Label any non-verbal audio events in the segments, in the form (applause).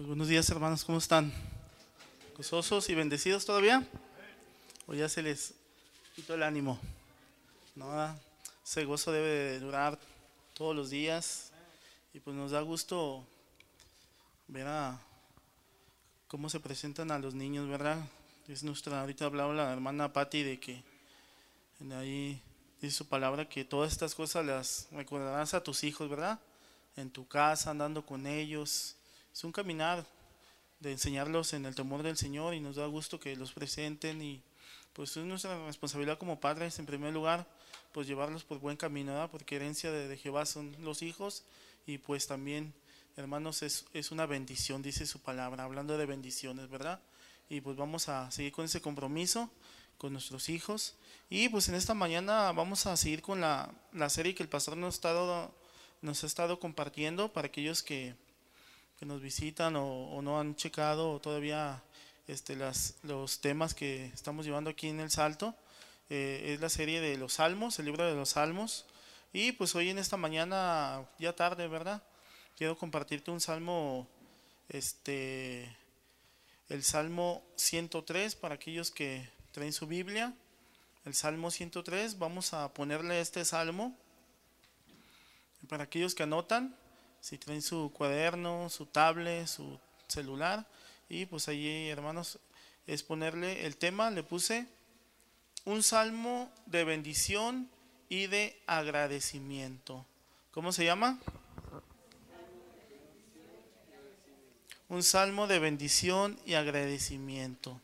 Pues buenos días hermanos, ¿cómo están? ¿Gozosos y bendecidos todavía? ¿O ya se les quitó el ánimo? No, ese gozo debe de durar todos los días y pues nos da gusto ver a cómo se presentan a los niños, ¿verdad? Es nuestra, ahorita hablaba la hermana Patti de que ahí dice su palabra que todas estas cosas las recordarás a tus hijos, ¿verdad? En tu casa, andando con ellos. Es un caminar de enseñarlos en el temor del Señor y nos da gusto que los presenten y pues es nuestra responsabilidad como padres en primer lugar pues llevarlos por buen camino, ¿verdad? porque herencia de, Jehová son los hijos y pues también hermanos es, es una bendición, dice su palabra, hablando de bendiciones, ¿verdad? Y pues vamos a seguir con ese compromiso con nuestros hijos. Y pues en esta mañana vamos a seguir con la, la serie que el pastor nos ha estado, nos ha estado compartiendo para aquellos que, que nos visitan o, no han checado todavía este, los temas que estamos llevando aquí en el Salto. Eh, es la serie de los Salmos, el libro de los Salmos. Y pues hoy en esta mañana, ya tarde, ¿verdad? Quiero compartirte un salmo, este, el Salmo 103 para aquellos que traen su Biblia, el Salmo 103, vamos a ponerle este salmo. Para aquellos que anotan, si traen su cuaderno, su tablet, su celular, y pues allí, hermanos, es ponerle el tema, le puse un salmo de bendición y de agradecimiento. ¿Cómo se llama? Un salmo de bendición y agradecimiento.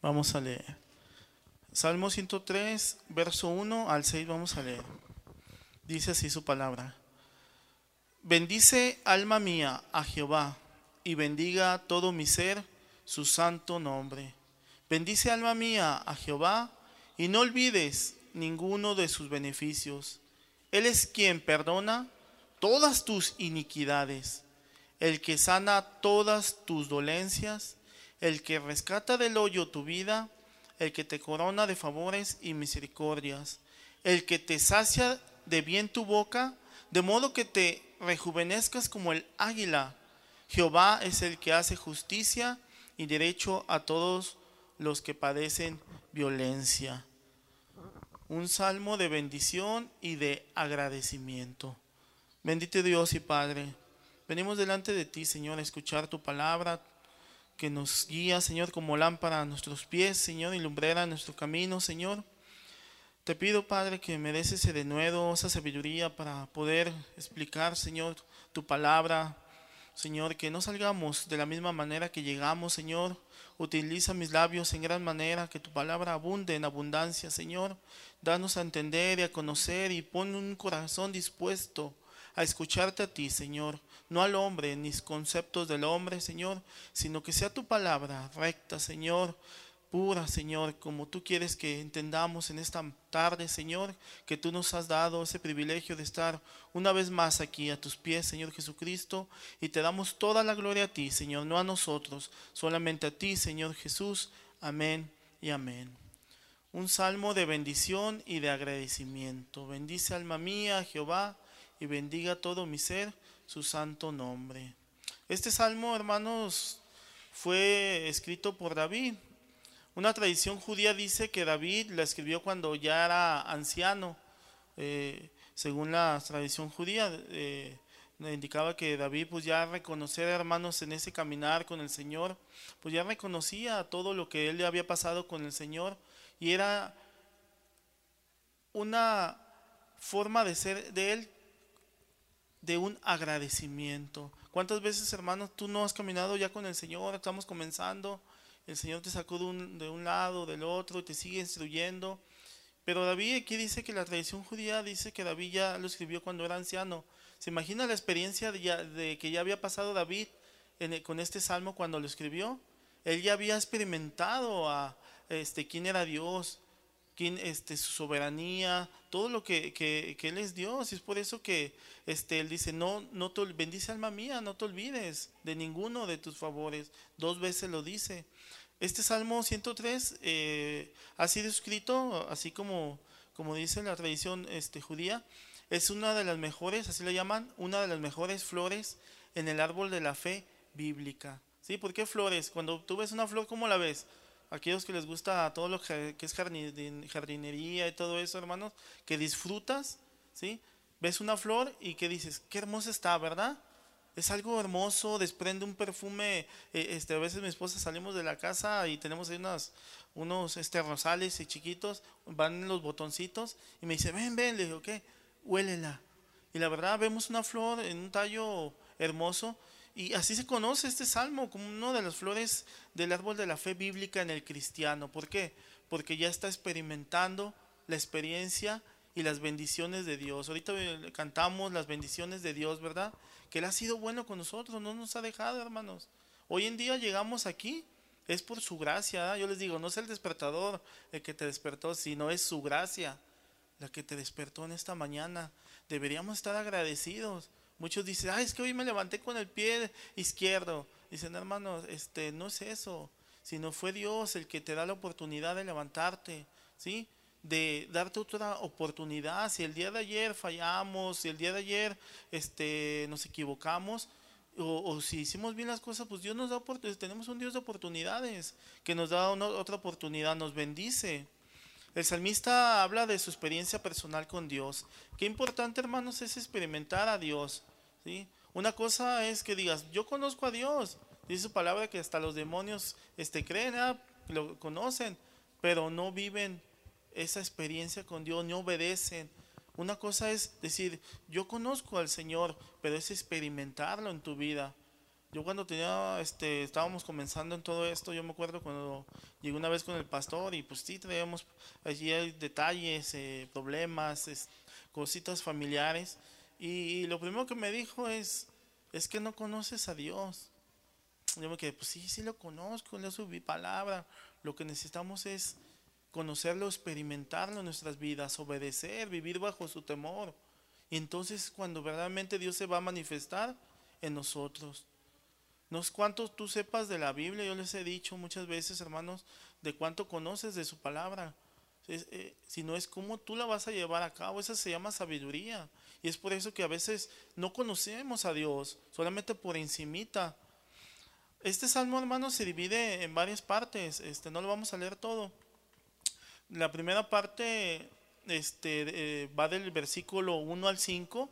Vamos a leer. Salmo 103, verso 1 al 6 vamos a leer. Dice así su palabra. Bendice alma mía a Jehová y bendiga todo mi ser su santo nombre. Bendice alma mía a Jehová y no olvides ninguno de sus beneficios. Él es quien perdona todas tus iniquidades, el que sana todas tus dolencias el que rescata del hoyo tu vida, el que te corona de favores y misericordias, el que te sacia de bien tu boca, de modo que te rejuvenezcas como el águila. Jehová es el que hace justicia y derecho a todos los que padecen violencia. Un salmo de bendición y de agradecimiento. Bendito Dios y Padre, venimos delante de ti, Señor, a escuchar tu palabra, que nos guía, Señor, como lámpara a nuestros pies, Señor, y lumbrera nuestro camino, Señor. Te pido, Padre, que me des ese denuedo, esa sabiduría para poder explicar, Señor, tu palabra. Señor, que no salgamos de la misma manera que llegamos, Señor. Utiliza mis labios en gran manera, que tu palabra abunde en abundancia, Señor. Danos a entender y a conocer y pon un corazón dispuesto a escucharte a ti, Señor no al hombre, ni conceptos del hombre, Señor, sino que sea tu palabra recta, Señor, pura, Señor, como tú quieres que entendamos en esta tarde, Señor, que tú nos has dado ese privilegio de estar una vez más aquí a tus pies, Señor Jesucristo, y te damos toda la gloria a ti, Señor, no a nosotros, solamente a ti, Señor Jesús. Amén y amén. Un salmo de bendición y de agradecimiento. Bendice alma mía, Jehová, y bendiga todo mi ser su santo nombre. Este salmo, hermanos, fue escrito por David. Una tradición judía dice que David la escribió cuando ya era anciano. Eh, según la tradición judía, eh, indicaba que David, pues ya reconocer, hermanos, en ese caminar con el Señor, pues ya reconocía todo lo que él le había pasado con el Señor y era una forma de ser de él de un agradecimiento. ¿Cuántas veces, hermanos, tú no has caminado ya con el Señor? Estamos comenzando, el Señor te sacó de un, de un lado, del otro, y te sigue instruyendo. Pero David aquí dice que la tradición judía dice que David ya lo escribió cuando era anciano. ¿Se imagina la experiencia de, ya, que ya había pasado David con este salmo cuando lo escribió? Él ya había experimentado a este, quién era Dios, este, su soberanía, todo lo que, que, Él es Dios. Y es por eso que este, Él dice, no, no te bendice alma mía, no te olvides de ninguno de tus favores. Dos veces lo dice. Este Salmo 103 eh, ha sido escrito, así como, como dice la tradición este, judía, es una de las mejores, así le llaman, una de las mejores flores en el árbol de la fe bíblica. ¿Sí? ¿Por qué flores? Cuando tú ves una flor, ¿cómo la ves? Aquellos que les gusta todo lo que es jardinería y todo eso, hermanos, que disfrutas, ¿sí? Ves una flor y que dices, qué hermosa está, ¿verdad? es algo hermoso, desprende un perfume. Eh, este, a veces mi esposa salimos de la casa y tenemos ahí unos, este, rosales y chiquitos, van los botoncitos y me dice, ven, ven, le digo, ¿qué? Huélela. Y la verdad vemos una flor en un tallo hermoso y así se conoce este salmo como una de las flores del árbol de la fe bíblica en el cristiano. ¿Por qué? Porque ya está experimentando la experiencia y las bendiciones de Dios. Ahorita eh, cantamos las bendiciones de Dios, ¿verdad? Que Él ha sido bueno con nosotros, no nos ha dejado, hermanos. Hoy en día llegamos aquí, es por su gracia. Yo les digo, no es el despertador el que te despertó, sino es su gracia la que te despertó en esta mañana. Deberíamos estar agradecidos. Muchos dicen, ay, es que hoy me levanté con el pie izquierdo. Dicen, hermanos, este, no es eso, sino fue Dios el que te da la oportunidad de levantarte, ¿sí? de darte otra oportunidad. Si el día de ayer fallamos, si el día de ayer este, nos equivocamos, o, si hicimos bien las cosas, pues Dios nos da oportunidades. Tenemos un Dios de oportunidades que nos da otra oportunidad, nos bendice. El salmista habla de su experiencia personal con Dios. Qué importante, hermanos, es experimentar a Dios. ¿sí? Una cosa es que digas, yo conozco a Dios. Dice su palabra que hasta los demonios este, creen, ¿ah? lo conocen, pero no viven esa experiencia con Dios, no obedecen. Una cosa es decir, yo conozco al Señor, pero es experimentarlo en tu vida. Yo cuando tenía, este, estábamos comenzando en todo esto, yo me acuerdo cuando llegué una vez con el pastor y pues sí, traíamos allí detalles, eh, problemas, cositas familiares. Y, lo primero que me dijo es, es que no conoces a Dios. Yo me quedé, pues sí, sí lo conozco, le subí palabra. Lo que necesitamos es conocerlo, experimentarlo en nuestras vidas, obedecer, vivir bajo su temor. Y entonces cuando verdaderamente Dios se va a manifestar en nosotros. No es cuánto tú sepas de la Biblia, yo les he dicho muchas veces, hermanos, de cuánto conoces de su palabra. Eh, si no es cómo tú la vas a llevar a cabo, esa se llama sabiduría. Y es por eso que a veces no conocemos a Dios, solamente por encimita. Este salmo, hermanos, se divide en varias partes, este, no lo vamos a leer todo. La primera parte este, eh, va del versículo 1 al 5.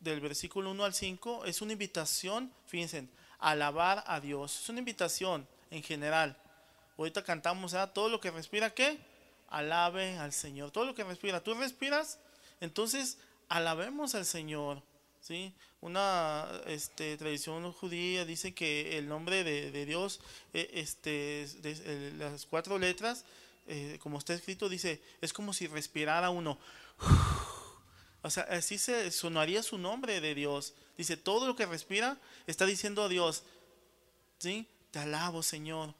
Del versículo 1 al 5 es una invitación, fíjense, alabar a Dios. Es una invitación en general. Ahorita cantamos, ¿ah? todo lo que respira, ¿qué? Alabe al Señor. Todo lo que respira. ¿Tú respiras? Entonces, alabemos al Señor. ¿sí? Una este, tradición judía dice que el nombre de, Dios, eh, este, de, las cuatro letras, eh, como está escrito, dice, es como si respirara uno. O sea, así se sonaría su nombre de Dios. Dice, todo lo que respira está diciendo a Dios, ¿sí? Te alabo, Señor.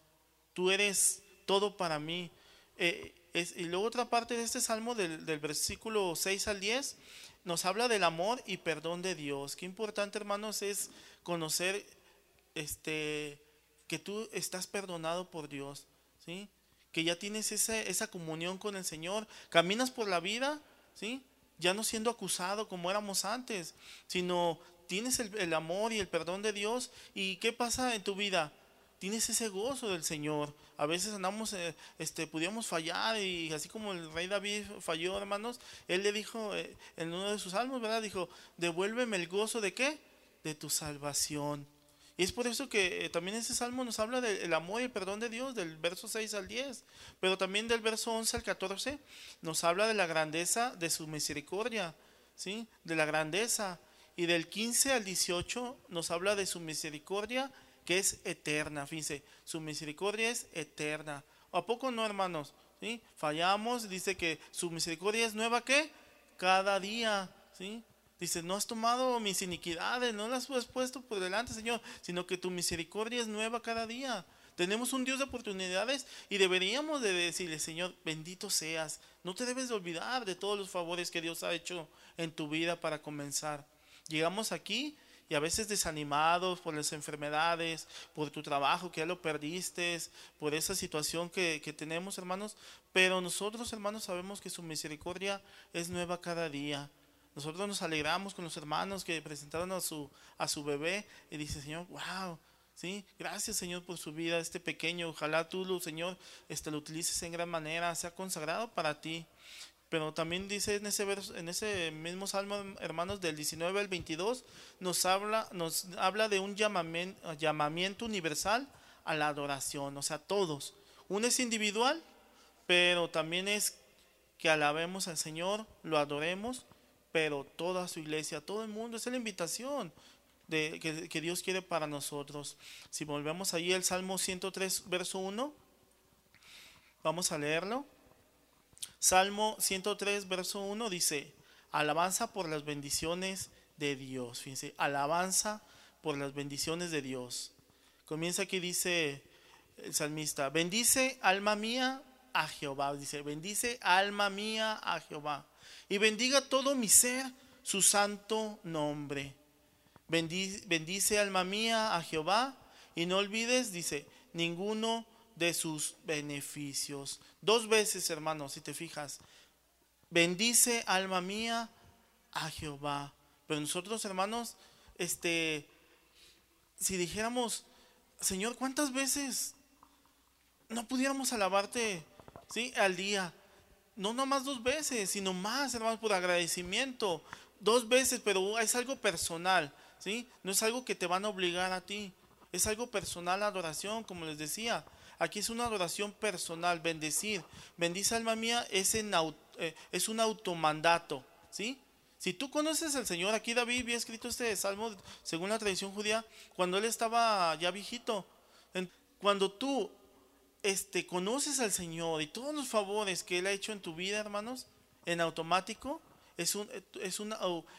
Tú eres todo para mí. Eh, y luego otra parte de este salmo, del, del, versículo 6 al 10, nos habla del amor y perdón de Dios. Qué importante, hermanos, es conocer este, que tú estás perdonado por Dios. ¿sí? que ya tienes esa, esa comunión con el Señor, caminas por la vida, ¿sí? Ya no siendo acusado como éramos antes, sino tienes el, amor y el perdón de Dios. ¿Y qué pasa en tu vida? Tienes ese gozo del Señor. A veces andamos, eh, este, pudiéramos fallar y así como el rey David falló, hermanos, él le dijo eh, en uno de sus salmos, ¿verdad? Dijo, devuélveme el gozo de qué? De tu salvación. Y es por eso que eh, también ese salmo nos habla del amor y el perdón de Dios, del verso 6 al 10, pero también del verso 11 al 14 nos habla de la grandeza de su misericordia, ¿sí? De la grandeza. Y del 15 al 18 nos habla de su misericordia que es eterna. Fíjense, su misericordia es eterna. ¿A poco no, hermanos? ¿Sí? Fallamos, dice que su misericordia es nueva que cada día, ¿sí? Dice, no has tomado mis iniquidades, no las has puesto por delante, Señor, sino que tu misericordia es nueva cada día. Tenemos un Dios de oportunidades y deberíamos de decirle, Señor, bendito seas. No te debes de olvidar de todos los favores que Dios ha hecho en tu vida para comenzar. Llegamos aquí y a veces desanimados por las enfermedades, por tu trabajo que ya lo perdiste, por esa situación que, que tenemos, hermanos. Pero nosotros, hermanos, sabemos que su misericordia es nueva cada día. Nosotros nos alegramos con los hermanos que presentaron a su, a su bebé y dice, Señor, wow, ¿sí? Gracias, Señor, por su vida, este pequeño. Ojalá tú, Señor, este, lo utilices en gran manera, sea consagrado para ti. Pero también dice en ese, verso, en ese mismo salmo, hermanos, del 19 al 22, nos habla, nos habla de un llamamiento, llamamiento universal a la adoración, o sea, todos. Uno es individual, pero también es que alabemos al Señor, lo adoremos, pero toda su iglesia, todo el mundo, es la invitación de, que, Dios quiere para nosotros. Si volvemos ahí al Salmo 103, verso 1, vamos a leerlo. Salmo 103, verso 1 dice, alabanza por las bendiciones de Dios. Fíjense, alabanza por las bendiciones de Dios. Comienza aquí, dice el salmista, bendice alma mía a Jehová. Dice, bendice alma mía a Jehová. Y bendiga todo mi ser su santo nombre. Bendice, alma mía a Jehová. Y no olvides, dice, ninguno de sus beneficios. Dos veces, hermanos, si te fijas. Bendice alma mía a Jehová. Pero nosotros, hermanos, este, si dijéramos, Señor, ¿cuántas veces no pudiéramos alabarte, sí, al día? No nomás dos veces, sino más, hermanos, por agradecimiento. Dos veces, pero es algo personal, ¿sí? No es algo que te van a obligar a ti. Es algo personal, adoración, como les decía. Aquí es una adoración personal, bendecir. Bendice alma mía es, en, eh, es un automandato, ¿sí? Si tú conoces al Señor, aquí David había escrito este salmo según la tradición judía, cuando él estaba ya viejito. Cuando tú este, conoces al Señor y todos los favores que Él ha hecho en tu vida, hermanos, en automático, es un, es un,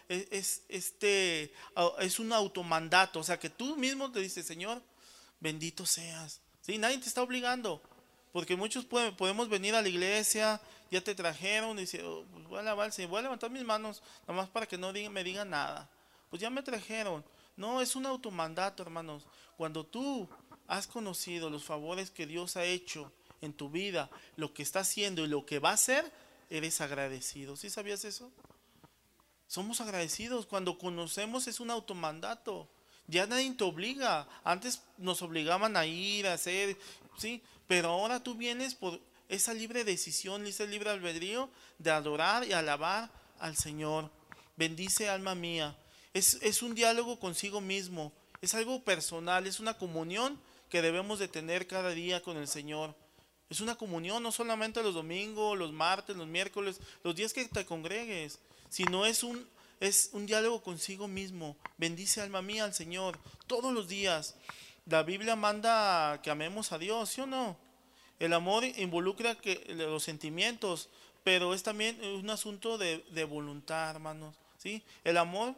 es, este, es un automandato. O sea, que tú mismo te dices, Señor, bendito seas. ¿Sí? Nadie te está obligando. Porque muchos podemos venir a la iglesia, ya te trajeron, y dice, oh, pues voy a lavar, voy a levantar mis manos, nada más para que no me digan nada. Pues ya me trajeron. No, es un automandato, hermanos. Cuando tú has conocido los favores que Dios ha hecho en tu vida, lo que está haciendo y lo que va a hacer, eres agradecido. ¿Sí sabías eso? Somos agradecidos. Cuando conocemos es un automandato. Ya nadie te obliga. Antes nos obligaban a ir, a hacer, ¿sí? Pero ahora tú vienes por esa libre decisión, ese libre albedrío de adorar y alabar al Señor. Bendice alma mía. Es, es un diálogo consigo mismo. Es algo personal, es una comunión que debemos de tener cada día con el Señor. Es una comunión no solamente los domingos, los martes, los miércoles, los días que te congregues, sino es un, es un diálogo consigo mismo. Bendice alma mía al Señor todos los días. La Biblia manda que amemos a Dios, ¿sí o no? El amor involucra que, los sentimientos, pero es también un asunto de, de voluntad, hermanos. ¿sí? El amor,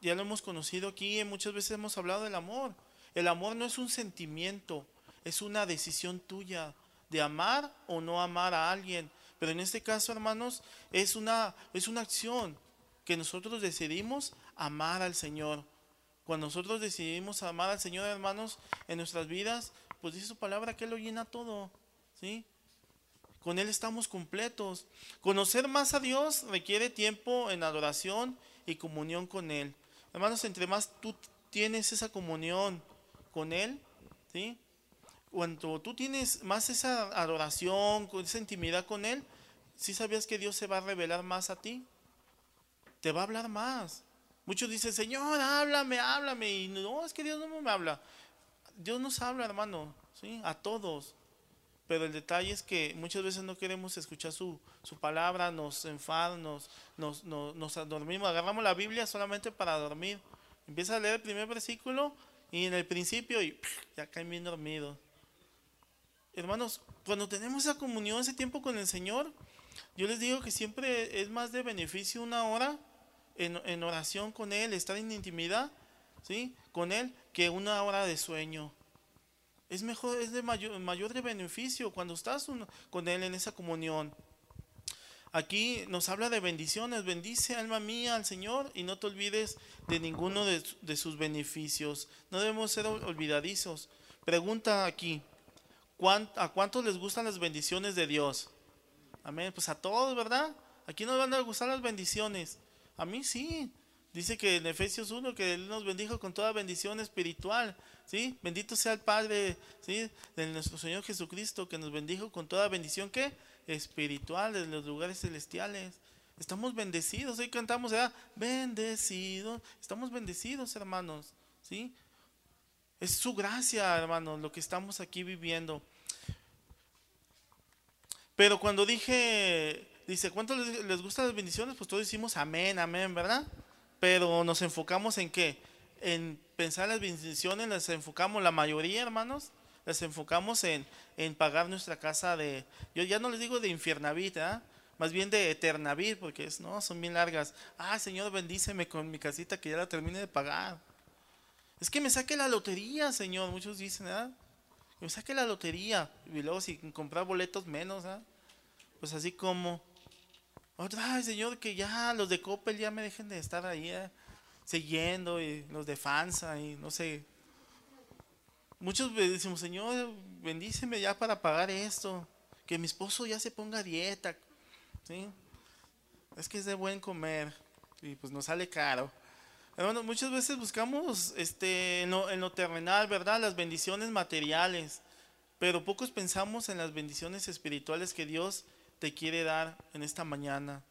ya lo hemos conocido aquí, muchas veces hemos hablado del amor. El amor no es un sentimiento, es una decisión tuya de amar o no amar a alguien. Pero en este caso, hermanos, es una, es una acción que nosotros decidimos amar al Señor. Cuando nosotros decidimos amar al Señor, hermanos, en nuestras vidas, pues dice su palabra que Él lo llena todo. ¿sí? Con Él estamos completos. Conocer más a Dios requiere tiempo en adoración y comunión con Él. Hermanos, entre más tú tienes esa comunión con Él, ¿sí? cuando tú tienes más esa adoración, esa intimidad con Él, ¿sí sabías que Dios se va a revelar más a ti? Te va a hablar más. Muchos dicen, Señor, háblame, háblame. Y no, es que Dios no me habla. Dios nos habla, hermano, ¿sí? A todos. Pero el detalle es que muchas veces no queremos escuchar su, su palabra, nos enfadamos, nos, nos, nos, dormimos, agarramos la Biblia solamente para dormir. Empieza a leer el primer versículo y en el principio y ya caen bien dormidos hermanos, cuando tenemos esa comunión, ese tiempo con el Señor, yo les digo que siempre es más de beneficio una hora en, oración con Él, estar en intimidad, ¿sí? Con Él, que una hora de sueño. Es mejor, es de mayor, mayor de beneficio cuando estás con Él en esa comunión. Aquí nos habla de bendiciones. Bendice alma mía al Señor y no te olvides de ninguno de, sus beneficios. No debemos ser olvidadizos. Pregunta aquí, ¿a cuántos les gustan las bendiciones de Dios? Amén, pues a todos, ¿verdad? Aquí nos van a gustar las bendiciones. A mí sí. Dice que en Efesios 1 que Él nos bendijo con toda bendición espiritual. ¿sí? Bendito sea el Padre ¿sí? de nuestro Señor Jesucristo que nos bendijo con toda bendición ¿qué? Espiritual en los lugares celestiales. Estamos bendecidos. Hoy cantamos, ¿verdad? Bendecidos. Estamos bendecidos, hermanos. ¿sí? Es su gracia, hermanos, lo que estamos aquí viviendo. Pero cuando dije, dice, ¿cuánto les, les gustan las bendiciones? Pues todos decimos amén, amén, ¿verdad? Pero nos enfocamos en qué? En pensar las bendiciones, las enfocamos, la mayoría, hermanos, las enfocamos en, en pagar nuestra casa de, yo ya no les digo de infiernavit, ¿eh? más bien de eternavit, porque es, no, son bien largas. Ah, Señor, bendíceme con mi casita que ya la termine de pagar. Es que me saque la lotería, Señor, muchos dicen, ¿verdad? Que me saque la lotería, y luego si comprar boletos menos, ¿ah? Pues así como, otra, Señor, que ya los de Coppel ya me dejen de estar ahí ¿eh? siguiendo y los de Fansa y no sé. Muchos decimos, Señor, bendíceme ya para pagar esto. Que mi esposo ya se ponga a dieta. ¿sí? Es que es de buen comer y pues nos sale caro. Bueno, muchas veces buscamos este, en, lo, en lo terrenal, ¿verdad? Las bendiciones materiales. Pero pocos pensamos en las bendiciones espirituales que Dios te quiere dar en esta mañana.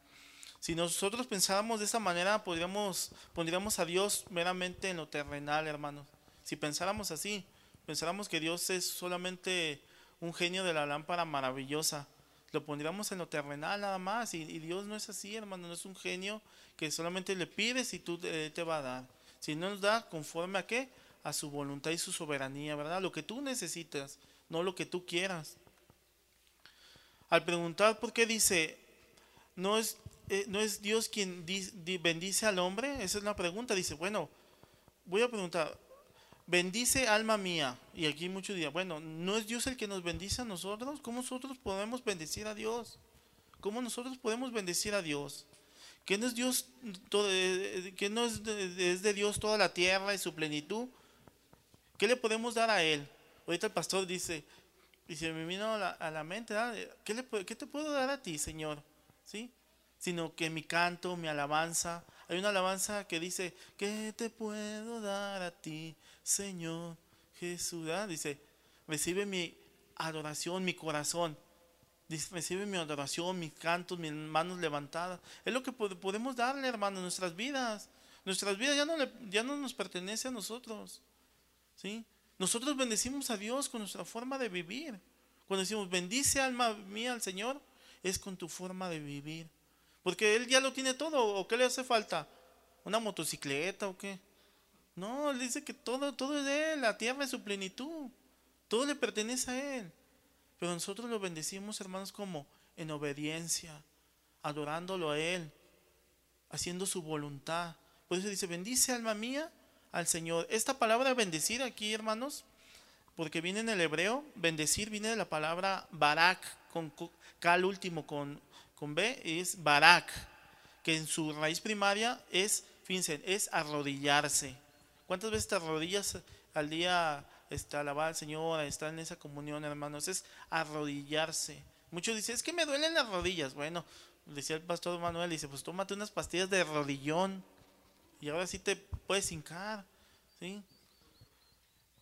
Si nosotros pensáramos de esa manera, podríamos, pondríamos a Dios meramente en lo terrenal, hermanos. Si pensáramos así, pensáramos que Dios es solamente un genio de la lámpara maravillosa. Lo pondríamos en lo terrenal nada más. Y, Dios no es así, hermano. No es un genio que solamente le pides y tú te, te va a dar. Si no nos da conforme a qué? A su voluntad y su soberanía, ¿verdad? Lo que tú necesitas, no lo que tú quieras al preguntar por qué dice, ¿no es, eh, ¿no es Dios quien bendice al hombre? Esa es la pregunta. Dice, bueno, voy a preguntar, bendice alma mía. Y aquí muchos dirán, bueno, ¿no es Dios el que nos bendice a nosotros? ¿Cómo nosotros podemos bendecir a Dios? ¿Cómo nosotros podemos bendecir a Dios? ¿Que no es Dios, eh, que no es de, es Dios toda la tierra y su plenitud? ¿Qué le podemos dar a Él? Ahorita el pastor dice, y se me vino a la, mente, ¿Qué, le, ¿qué, te puedo dar a ti, Señor? ¿Sí? Sino que mi canto, mi alabanza. Hay una alabanza que dice, ¿qué te puedo dar a ti, Señor Jesús? Dice, recibe mi adoración, mi corazón. Recibe mi adoración, mis cantos, mis manos levantadas. Es lo que podemos darle, hermano, nuestras vidas. Nuestras vidas ya no, ya no nos pertenece a nosotros. ¿Sí? Nosotros bendecimos a Dios con nuestra forma de vivir. Cuando decimos, bendice alma mía al Señor, es con tu forma de vivir. Porque Él ya lo tiene todo. ¿O qué le hace falta? ¿Una motocicleta o qué? No, Él dice que todo, todo es de Él. La tierra es su plenitud. Todo le pertenece a Él. Pero nosotros lo bendecimos, hermanos, como en obediencia, adorándolo a Él, haciendo su voluntad. Por eso dice, bendice alma mía al Señor. Esta palabra bendecir aquí, hermanos, porque viene en el hebreo, bendecir viene de la palabra barak, con K al último, con, con B, es barak, que en su raíz primaria es, fíjense, es arrodillarse. ¿Cuántas veces te arrodillas al día está, alabar al Señor, estar en esa comunión, hermanos? Es arrodillarse. Muchos dicen, es que me duelen las rodillas. Bueno, decía el pastor Manuel, dice, pues tómate unas pastillas de rodillón y ahora sí te puedes hincar. ¿sí?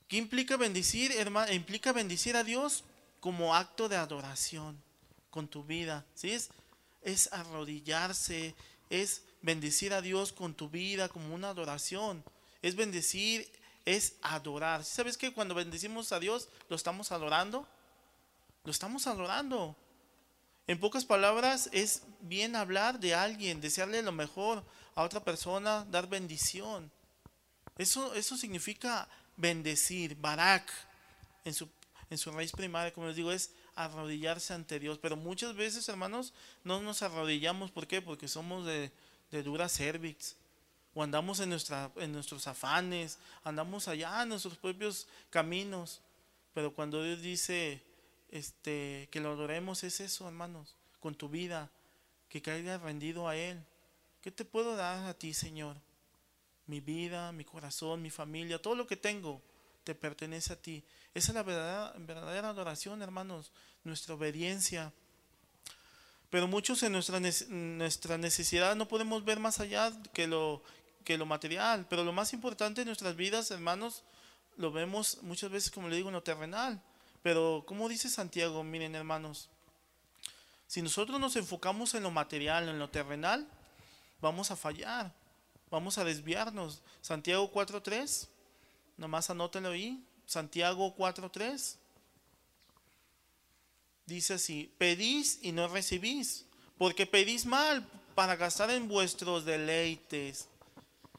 ¿Qué implica bendecir, hermano? Implica bendecir a Dios como acto de adoración con tu vida. ¿sí? Es, es arrodillarse, es bendecir a Dios con tu vida como una adoración. Es bendecir, es adorar. ¿Sabes que cuando bendecimos a Dios lo estamos adorando? Lo estamos adorando. En pocas palabras, es bien hablar de alguien, desearle lo mejor a otra persona, dar bendición. Eso, eso significa bendecir, barak, en su, en su raíz primaria, como les digo, es arrodillarse ante Dios. Pero muchas veces, hermanos, no nos arrodillamos. ¿Por qué? Porque somos de, de dura cervix. O andamos en, nuestra, en nuestros afanes, andamos allá en nuestros propios caminos. Pero cuando Dios dice, este, que lo adoremos es eso, hermanos, con tu vida, que caiga rendido a Él. ¿Qué te puedo dar a ti, Señor? Mi vida, mi corazón, mi familia, todo lo que tengo te pertenece a ti. Esa es la verdadera, verdadera adoración, hermanos, nuestra obediencia. Pero muchos en nuestra, nuestra necesidad no podemos ver más allá que lo, que lo material. Pero lo más importante en nuestras vidas, hermanos, lo vemos muchas veces, como le digo, en lo terrenal. Pero, como dice Santiago, miren, hermanos, si nosotros nos enfocamos en lo material, en lo terrenal, vamos a fallar, vamos a desviarnos. Santiago 4.3, nomás anótenlo ahí. Santiago 4.3. Dice así, pedís y no recibís, porque pedís mal para gastar en vuestros deleites.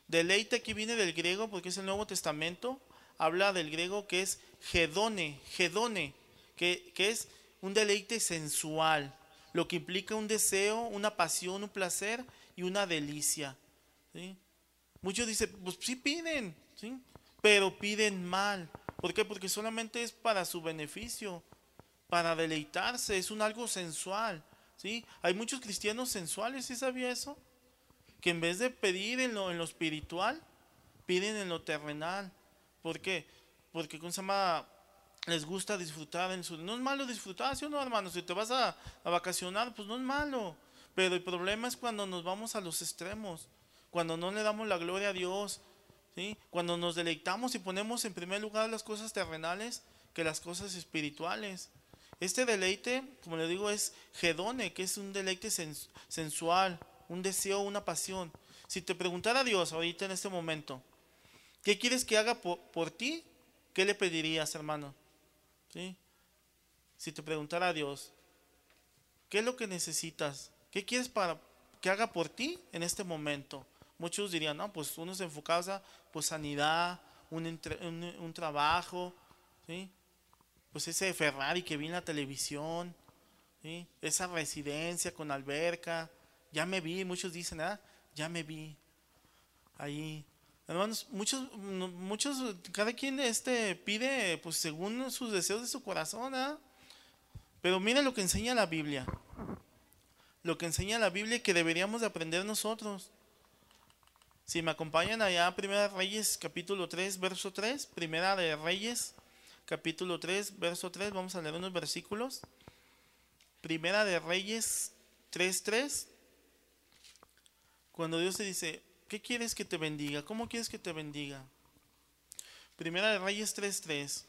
Deleite que viene del griego, porque es el Nuevo Testamento, habla del griego que es hedone, hedone, que, que es un deleite sensual, lo que implica un deseo, una pasión, un placer y una delicia. Muchos dicen, pues sí piden, ¿sí? pero piden mal. ¿Por qué? Porque solamente es para su beneficio para deleitarse, es un algo sensual. ¿sí? Hay muchos cristianos sensuales, ¿sí sabía eso? Que en vez de pedir en lo, en lo espiritual, piden en lo terrenal. ¿Por qué? Porque ¿cómo se llama? les gusta disfrutar en su... No es malo disfrutar, ¿sí o no, hermano? Si te vas a, a vacacionar, pues no es malo. Pero el problema es cuando nos vamos a los extremos, cuando no le damos la gloria a Dios, ¿sí? cuando nos deleitamos y ponemos en primer lugar las cosas terrenales que las cosas espirituales. Este deleite, como le digo, es hedone, que es un deleite sensual, un deseo, una pasión. Si te preguntara Dios ahorita en este momento, ¿qué quieres que haga por, ti? ¿Qué le pedirías, hermano? ¿Sí? Si te preguntara a Dios, ¿qué es lo que necesitas? ¿Qué quieres para que haga por ti en este momento? Muchos dirían, no, pues uno se enfocaba a pues, sanidad, un, un, un trabajo, ¿sí? pues ese Ferrari que vi en la televisión, esa residencia con alberca, ya me vi, muchos dicen, ah, ya me vi ahí. Hermanos, muchos, muchos, cada quien este pide pues según sus deseos de su corazón, ¿ah? Pero mira lo que enseña la Biblia. Lo que enseña la Biblia que deberíamos de aprender nosotros. Si me acompañan allá, Primera Reyes capítulo 3, verso 3, Primera de Reyes capítulo 3, verso 3, vamos a leer unos versículos. Primera de Reyes 3.3, cuando Dios te dice, ¿qué quieres que te bendiga? ¿Cómo quieres que te bendiga? Primera de Reyes 3.3,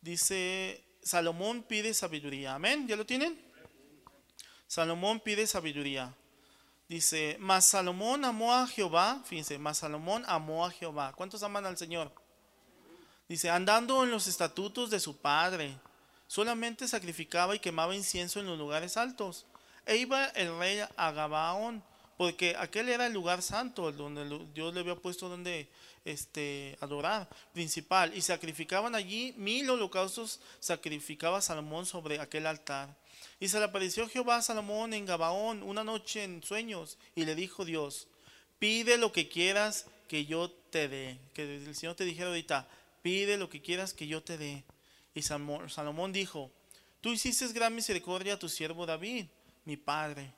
dice, Salomón pide sabiduría. Amén, ¿ya lo tienen? Salomón pide sabiduría. Dice, mas Salomón amó a Jehová, fíjense, mas Salomón amó a Jehová. ¿Cuántos aman al Señor? Dice, andando en los estatutos de su padre, solamente sacrificaba y quemaba incienso en los lugares altos. E iba el rey a Gabaón, porque aquel era el lugar santo, donde Dios le había puesto donde este, adorar, principal. Y sacrificaban allí mil holocaustos, sacrificaba Salomón sobre aquel altar. Y se le apareció Jehová a Salomón en Gabaón una noche en sueños, y le dijo Dios, pide lo que quieras que yo te dé. Que el Señor te dijera ahorita, pide lo que quieras que yo te dé. Y Salomón dijo, tú hiciste gran misericordia a tu siervo David, mi padre,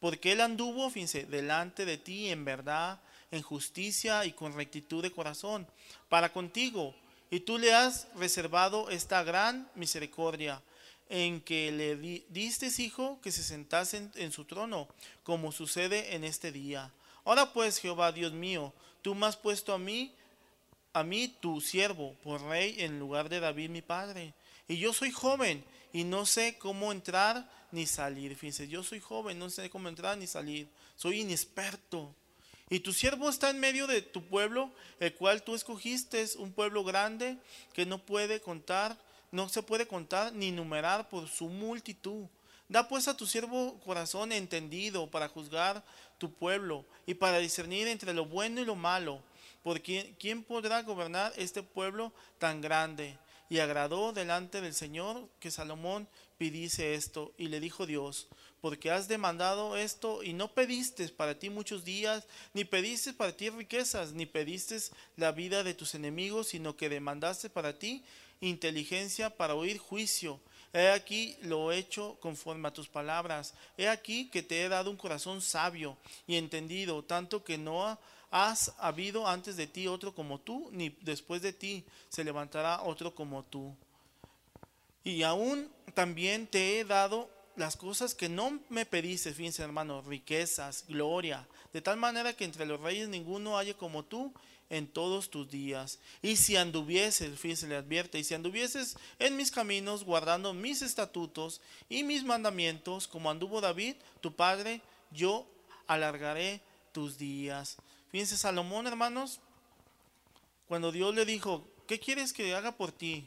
porque él anduvo, fíjense, delante de ti en verdad, en justicia y con rectitud de corazón, para contigo, y tú le has reservado esta gran misericordia, en que le diste hijo que se sentase en su trono, como sucede en este día. Ahora pues, Jehová Dios mío, tú me has puesto a mí a mí tu siervo por rey en lugar de David mi padre. Y yo soy joven y no sé cómo entrar ni salir. Fíjense, yo soy joven, no sé cómo entrar ni salir. Soy inexperto. Y tu siervo está en medio de tu pueblo, el cual tú escogiste, es un pueblo grande que no puede contar, no se puede contar ni numerar por su multitud. Da pues a tu siervo corazón entendido para juzgar tu pueblo y para discernir entre lo bueno y lo malo porque ¿quién podrá gobernar este pueblo tan grande? Y agradó delante del Señor que Salomón pidiese esto. Y le dijo Dios, porque has demandado esto y no pediste para ti muchos días, ni pediste para ti riquezas, ni pediste la vida de tus enemigos, sino que demandaste para ti inteligencia para oír juicio. He aquí lo he hecho conforme a tus palabras. He aquí que te he dado un corazón sabio y entendido, tanto que no has habido antes de ti otro como tú, ni después de ti se levantará otro como tú. Y aún también te he dado las cosas que no me pediste, fíjense hermano, riquezas, gloria, de tal manera que entre los reyes ninguno haya como tú en todos tus días. Y si anduvieses, fíjense, le advierte, y si anduvieses en mis caminos, guardando mis estatutos y mis mandamientos, como anduvo David, tu padre, yo alargaré tus días. Fíjense, Salomón, hermanos, cuando Dios le dijo, ¿qué quieres que haga por ti?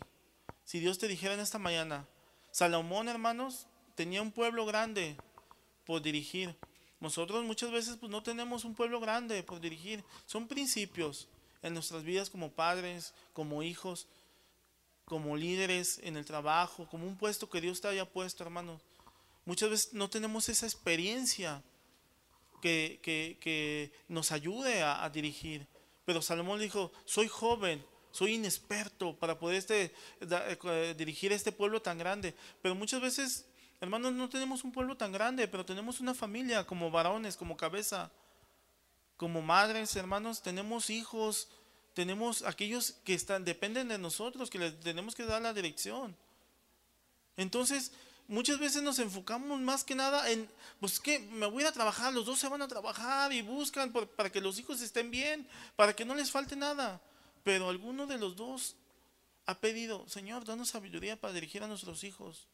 Si Dios te dijera en esta mañana, Salomón, hermanos, tenía un pueblo grande por dirigir. Nosotros muchas veces pues no tenemos un pueblo grande por dirigir. Son principios en nuestras vidas como padres, como hijos, como líderes en el trabajo, como un puesto que Dios te haya puesto, hermanos. Muchas veces no tenemos esa experiencia que, que, nos ayude a, a, dirigir. Pero Salomón dijo, soy joven, soy inexperto para poder este, eh, dirigir este pueblo tan grande. Pero muchas veces, hermanos, no tenemos un pueblo tan grande, pero tenemos una familia como varones, como cabeza, como madres, hermanos, tenemos hijos, tenemos aquellos que están, dependen de nosotros, que les tenemos que dar la dirección. Entonces, muchas veces nos enfocamos más que nada en, pues que me voy a trabajar, los dos se van a trabajar y buscan para que los hijos estén bien, para que no les falte nada. Pero alguno de los dos ha pedido, Señor, danos sabiduría para dirigir a nuestros hijos.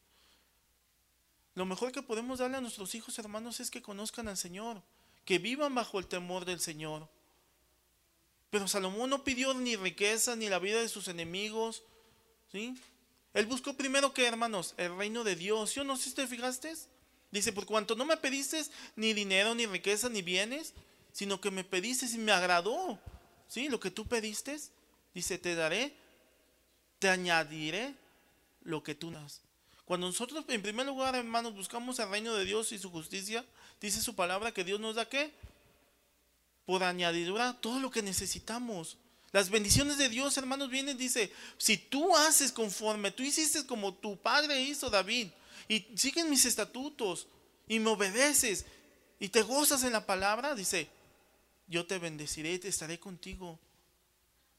Lo mejor que podemos darle a nuestros hijos, hermanos, es que conozcan al Señor, que vivan bajo el temor del Señor. Pero Salomón no pidió ni riqueza ni la vida de sus enemigos. ¿sí? Él buscó primero que, hermanos, el reino de Dios. ¿Sí o no? Si te fijaste? Dice, por cuanto no me pediste ni dinero, ni riqueza, ni bienes, sino que me pediste y me agradó. ¿Sí? Lo que tú pediste, Dice, te daré, te añadiré lo que tú das. Cuando nosotros, en primer lugar, hermanos, buscamos el reino de Dios y su justicia, dice su palabra que Dios nos da qué? Por añadidura todo lo que necesitamos. Las bendiciones de Dios, hermanos, vienen, dice, si tú haces conforme, tú hiciste como tu padre hizo David, y sigues mis estatutos, y me obedeces, y te gozas en la palabra, dice, yo te bendeciré te estaré contigo.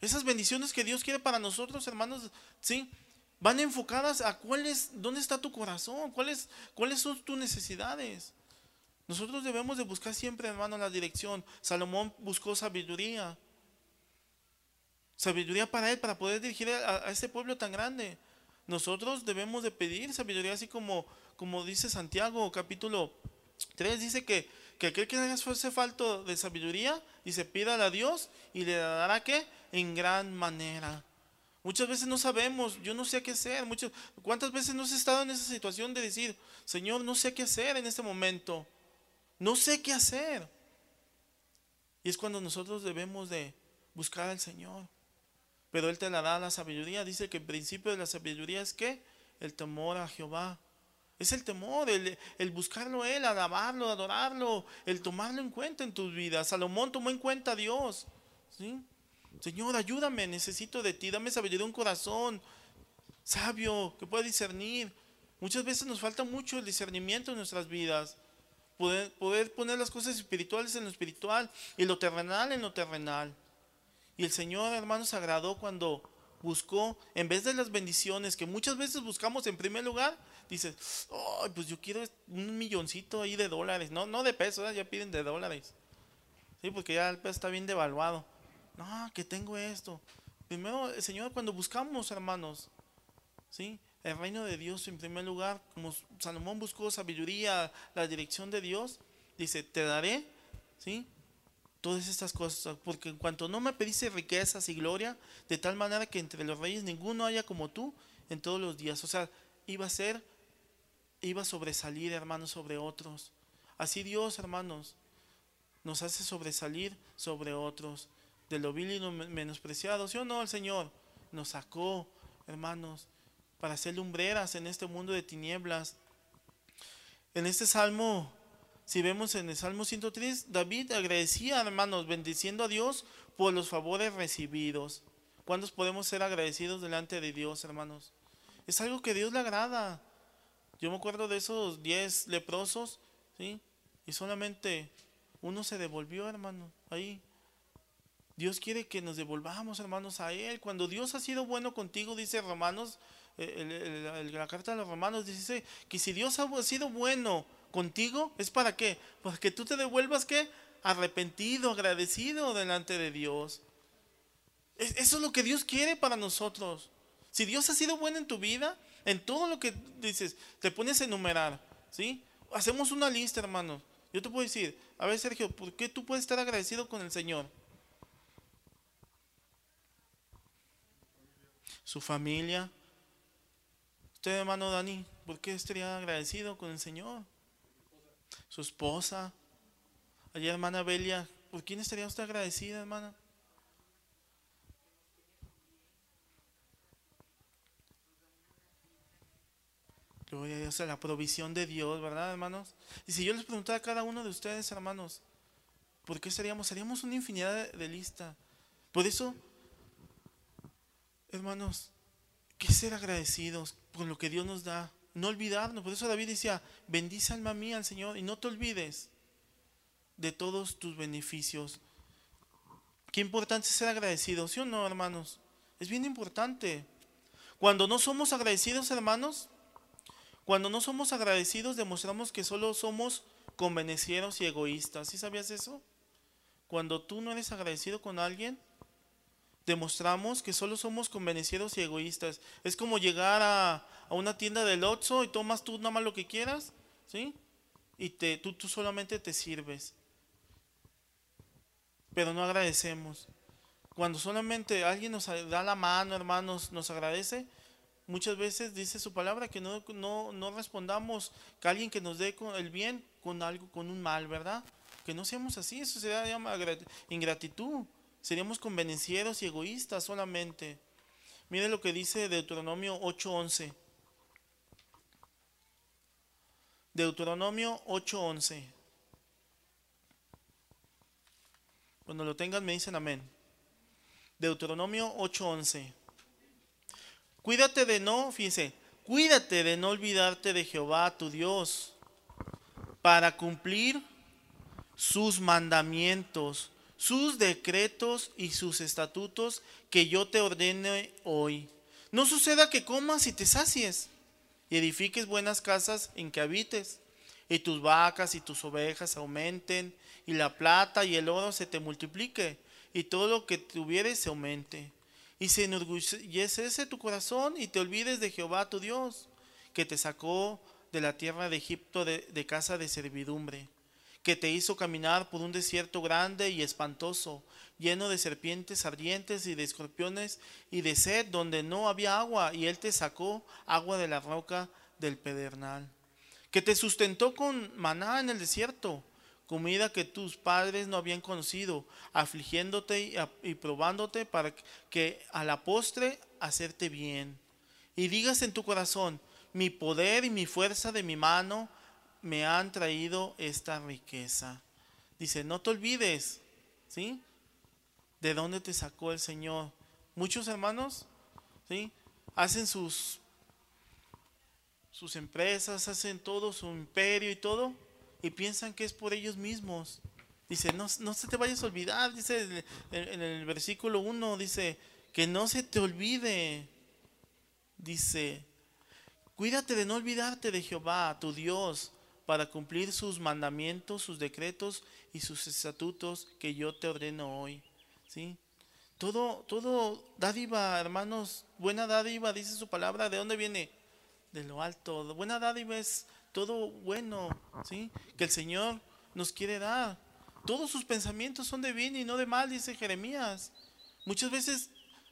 Esas bendiciones que Dios quiere para nosotros, hermanos, ¿sí? Van enfocadas a cuál es, dónde está tu corazón, cuáles, son tus necesidades. Nosotros debemos de buscar siempre, hermano, la dirección. Salomón buscó sabiduría. Sabiduría para él, para poder dirigir a, a ese pueblo tan grande. Nosotros debemos de pedir sabiduría, así como, como dice Santiago, capítulo 3, dice que, que aquel que hace falta de sabiduría, dice, pídala a Dios y le dará que en gran manera. Muchas veces no sabemos, yo no sé qué hacer. Muchas, ¿Cuántas veces no has estado en esa situación de decir, Señor, no sé qué hacer en este momento? No sé qué hacer. Y es cuando nosotros debemos de buscar al Señor. Pero Él te la da la sabiduría. Dice que el principio de la sabiduría es que el temor a Jehová. Es el temor, el, el buscarlo Él, alabarlo, adorarlo, el tomarlo en cuenta en tus vidas. Salomón tomó en cuenta a Dios. ¿sí? Señor, ayúdame, necesito de ti, dame sabiduría, un corazón sabio que pueda discernir. Muchas veces nos falta mucho el discernimiento en nuestras vidas. Poder, poder poner las cosas espirituales en lo espiritual y lo terrenal en lo terrenal. Y el Señor, hermanos, agradó cuando buscó, en vez de las bendiciones que muchas veces buscamos en primer lugar, dice, pues yo quiero un milloncito ahí de dólares, no, no de pesos, ya piden de dólares. Sí, porque ya el peso está bien devaluado. No, que tengo esto. Primero, Señor, cuando buscamos, hermanos, ¿sí? El reino de Dios en primer lugar, como Salomón buscó sabiduría, la dirección de Dios, dice, te daré, ¿sí? Todas estas cosas, porque en cuanto no me pediste riquezas y gloria, de tal manera que entre los reyes ninguno haya como tú en todos los días. O sea, iba a ser, iba a sobresalir, hermanos, sobre otros. Así Dios, hermanos, nos hace sobresalir sobre otros de lo vil y menospreciado. ¿Sí o no? El Señor nos sacó, hermanos, para ser lumbreras en este mundo de tinieblas. En este salmo, si vemos en el Salmo 103, David agradecía, hermanos, bendiciendo a Dios por los favores recibidos. ¿Cuántos podemos ser agradecidos delante de Dios, hermanos? Es algo que Dios le agrada. Yo me acuerdo de esos 10 leprosos, ¿sí? Y solamente uno se devolvió, hermano, ahí. Dios quiere que nos devolvamos, hermanos, a Él. Cuando Dios ha sido bueno contigo, dice Romanos, eh, la carta de los Romanos dice que si Dios ha sido bueno contigo, ¿es para qué? Para que tú te devuelvas, ¿qué? Arrepentido, agradecido delante de Dios. Eso es lo que Dios quiere para nosotros. Si Dios ha sido bueno en tu vida, en todo lo que dices, te pones a enumerar, ¿sí? Hacemos una lista, hermano. Yo te puedo decir, a ver, Sergio, ¿por qué tú puedes estar agradecido con el Señor? Su familia. Usted, hermano Dani, ¿por qué estaría agradecido con el Señor? Su esposa. Ayer, hermana Belia, ¿por quién estaría usted agradecida, hermana? Gloria a Dios, a la provisión de Dios, ¿verdad, hermanos? Y si yo les preguntara a cada uno de ustedes, hermanos, ¿por qué seríamos? Seríamos una infinidad de, lista. Por eso, hermanos, que ser agradecidos con lo que Dios nos da. No olvidarnos. Por eso David decía, bendice alma mía al Señor y no te olvides de todos tus beneficios. Qué importante ser agradecido, ¿sí o no, hermanos? Es bien importante. Cuando no somos agradecidos, hermanos, cuando no somos agradecidos demostramos que solo somos convenencieros y egoístas. ¿Sí sabías eso? Cuando tú no eres agradecido con alguien, demostramos que solo somos convenencieros y egoístas. Es como llegar a, una tienda del Oxxo y tomas tú nada más lo que quieras, ¿sí? Y te, tú, tú solamente te sirves. Pero no agradecemos. Cuando solamente alguien nos da la mano, hermanos, nos agradece, Muchas veces dice su palabra que no, no, respondamos que alguien que nos dé el bien con algo, con un mal, ¿verdad? Que no seamos así, eso se llama ingratitud. Seríamos convenencieros y egoístas solamente. Mire lo que dice Deuteronomio 8:11. Deuteronomio 8:11. Cuando lo tengan me dicen amén. Deuteronomio 8:11. Cuídate de no, fíjense, cuídate de no olvidarte de Jehová tu Dios para cumplir sus mandamientos, sus decretos y sus estatutos que yo te ordene hoy. No suceda que comas y te sacies y edifiques buenas casas en que habites y tus vacas y tus ovejas aumenten y la plata y el oro se te multiplique y todo lo que tuvieres se aumente y se enorgullece tu corazón y te olvides de Jehová tu Dios, que te sacó de la tierra de Egipto de, de, casa de servidumbre, que te hizo caminar por un desierto grande y espantoso, lleno de serpientes ardientes y de escorpiones y de sed donde no había agua, y él te sacó agua de la roca del pedernal, que te sustentó con maná en el desierto, comida que tus padres no habían conocido, afligiéndote y, probándote para que a la postre hacerte bien. Y digas en tu corazón, mi poder y mi fuerza de mi mano me han traído esta riqueza. Dice, no te olvides, ¿sí? De dónde te sacó el Señor. Muchos hermanos, ¿sí? Hacen sus sus empresas, hacen todo su imperio y todo, y piensan que es por ellos mismos. Dice, no, no se te vayas a olvidar, dice en el versículo 1, dice, que no se te olvide. Dice, cuídate de no olvidarte de Jehová, tu Dios, para cumplir sus mandamientos, sus decretos y sus estatutos que yo te ordeno hoy. ¿Sí? Todo, todo dádiva, hermanos, buena dádiva, dice su palabra, ¿de dónde viene? De lo alto. Buena dádiva es todo bueno, ¿sí? Que el Señor nos quiere dar. Todos sus pensamientos son de bien y no de mal, dice Jeremías. Muchas veces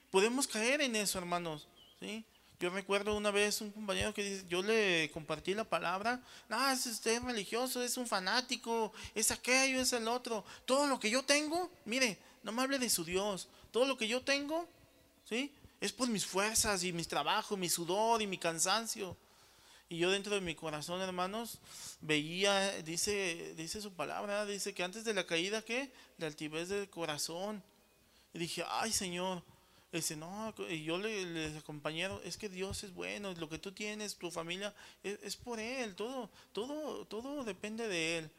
podemos caer en eso, hermanos, ¿sí? Yo recuerdo una vez un compañero que dice, yo le compartí la palabra, no, es usted religioso, es un fanático, es aquello, es el otro. Todo lo que yo tengo, mire, no me hable de su Dios. Todo lo que yo tengo, ¿sí? Es por mis fuerzas y mis trabajos, mi sudor y mi cansancio. Y yo dentro de mi corazón, hermanos, veía, dice, dice su palabra, dice que antes de la caída, ¿qué? La altivez del corazón. Y dije, ay Señor, Dice, no, y yo le, le acompañé, es que Dios es bueno, lo que tú tienes, tu familia, es, es, por Él, todo, todo, todo depende de Él.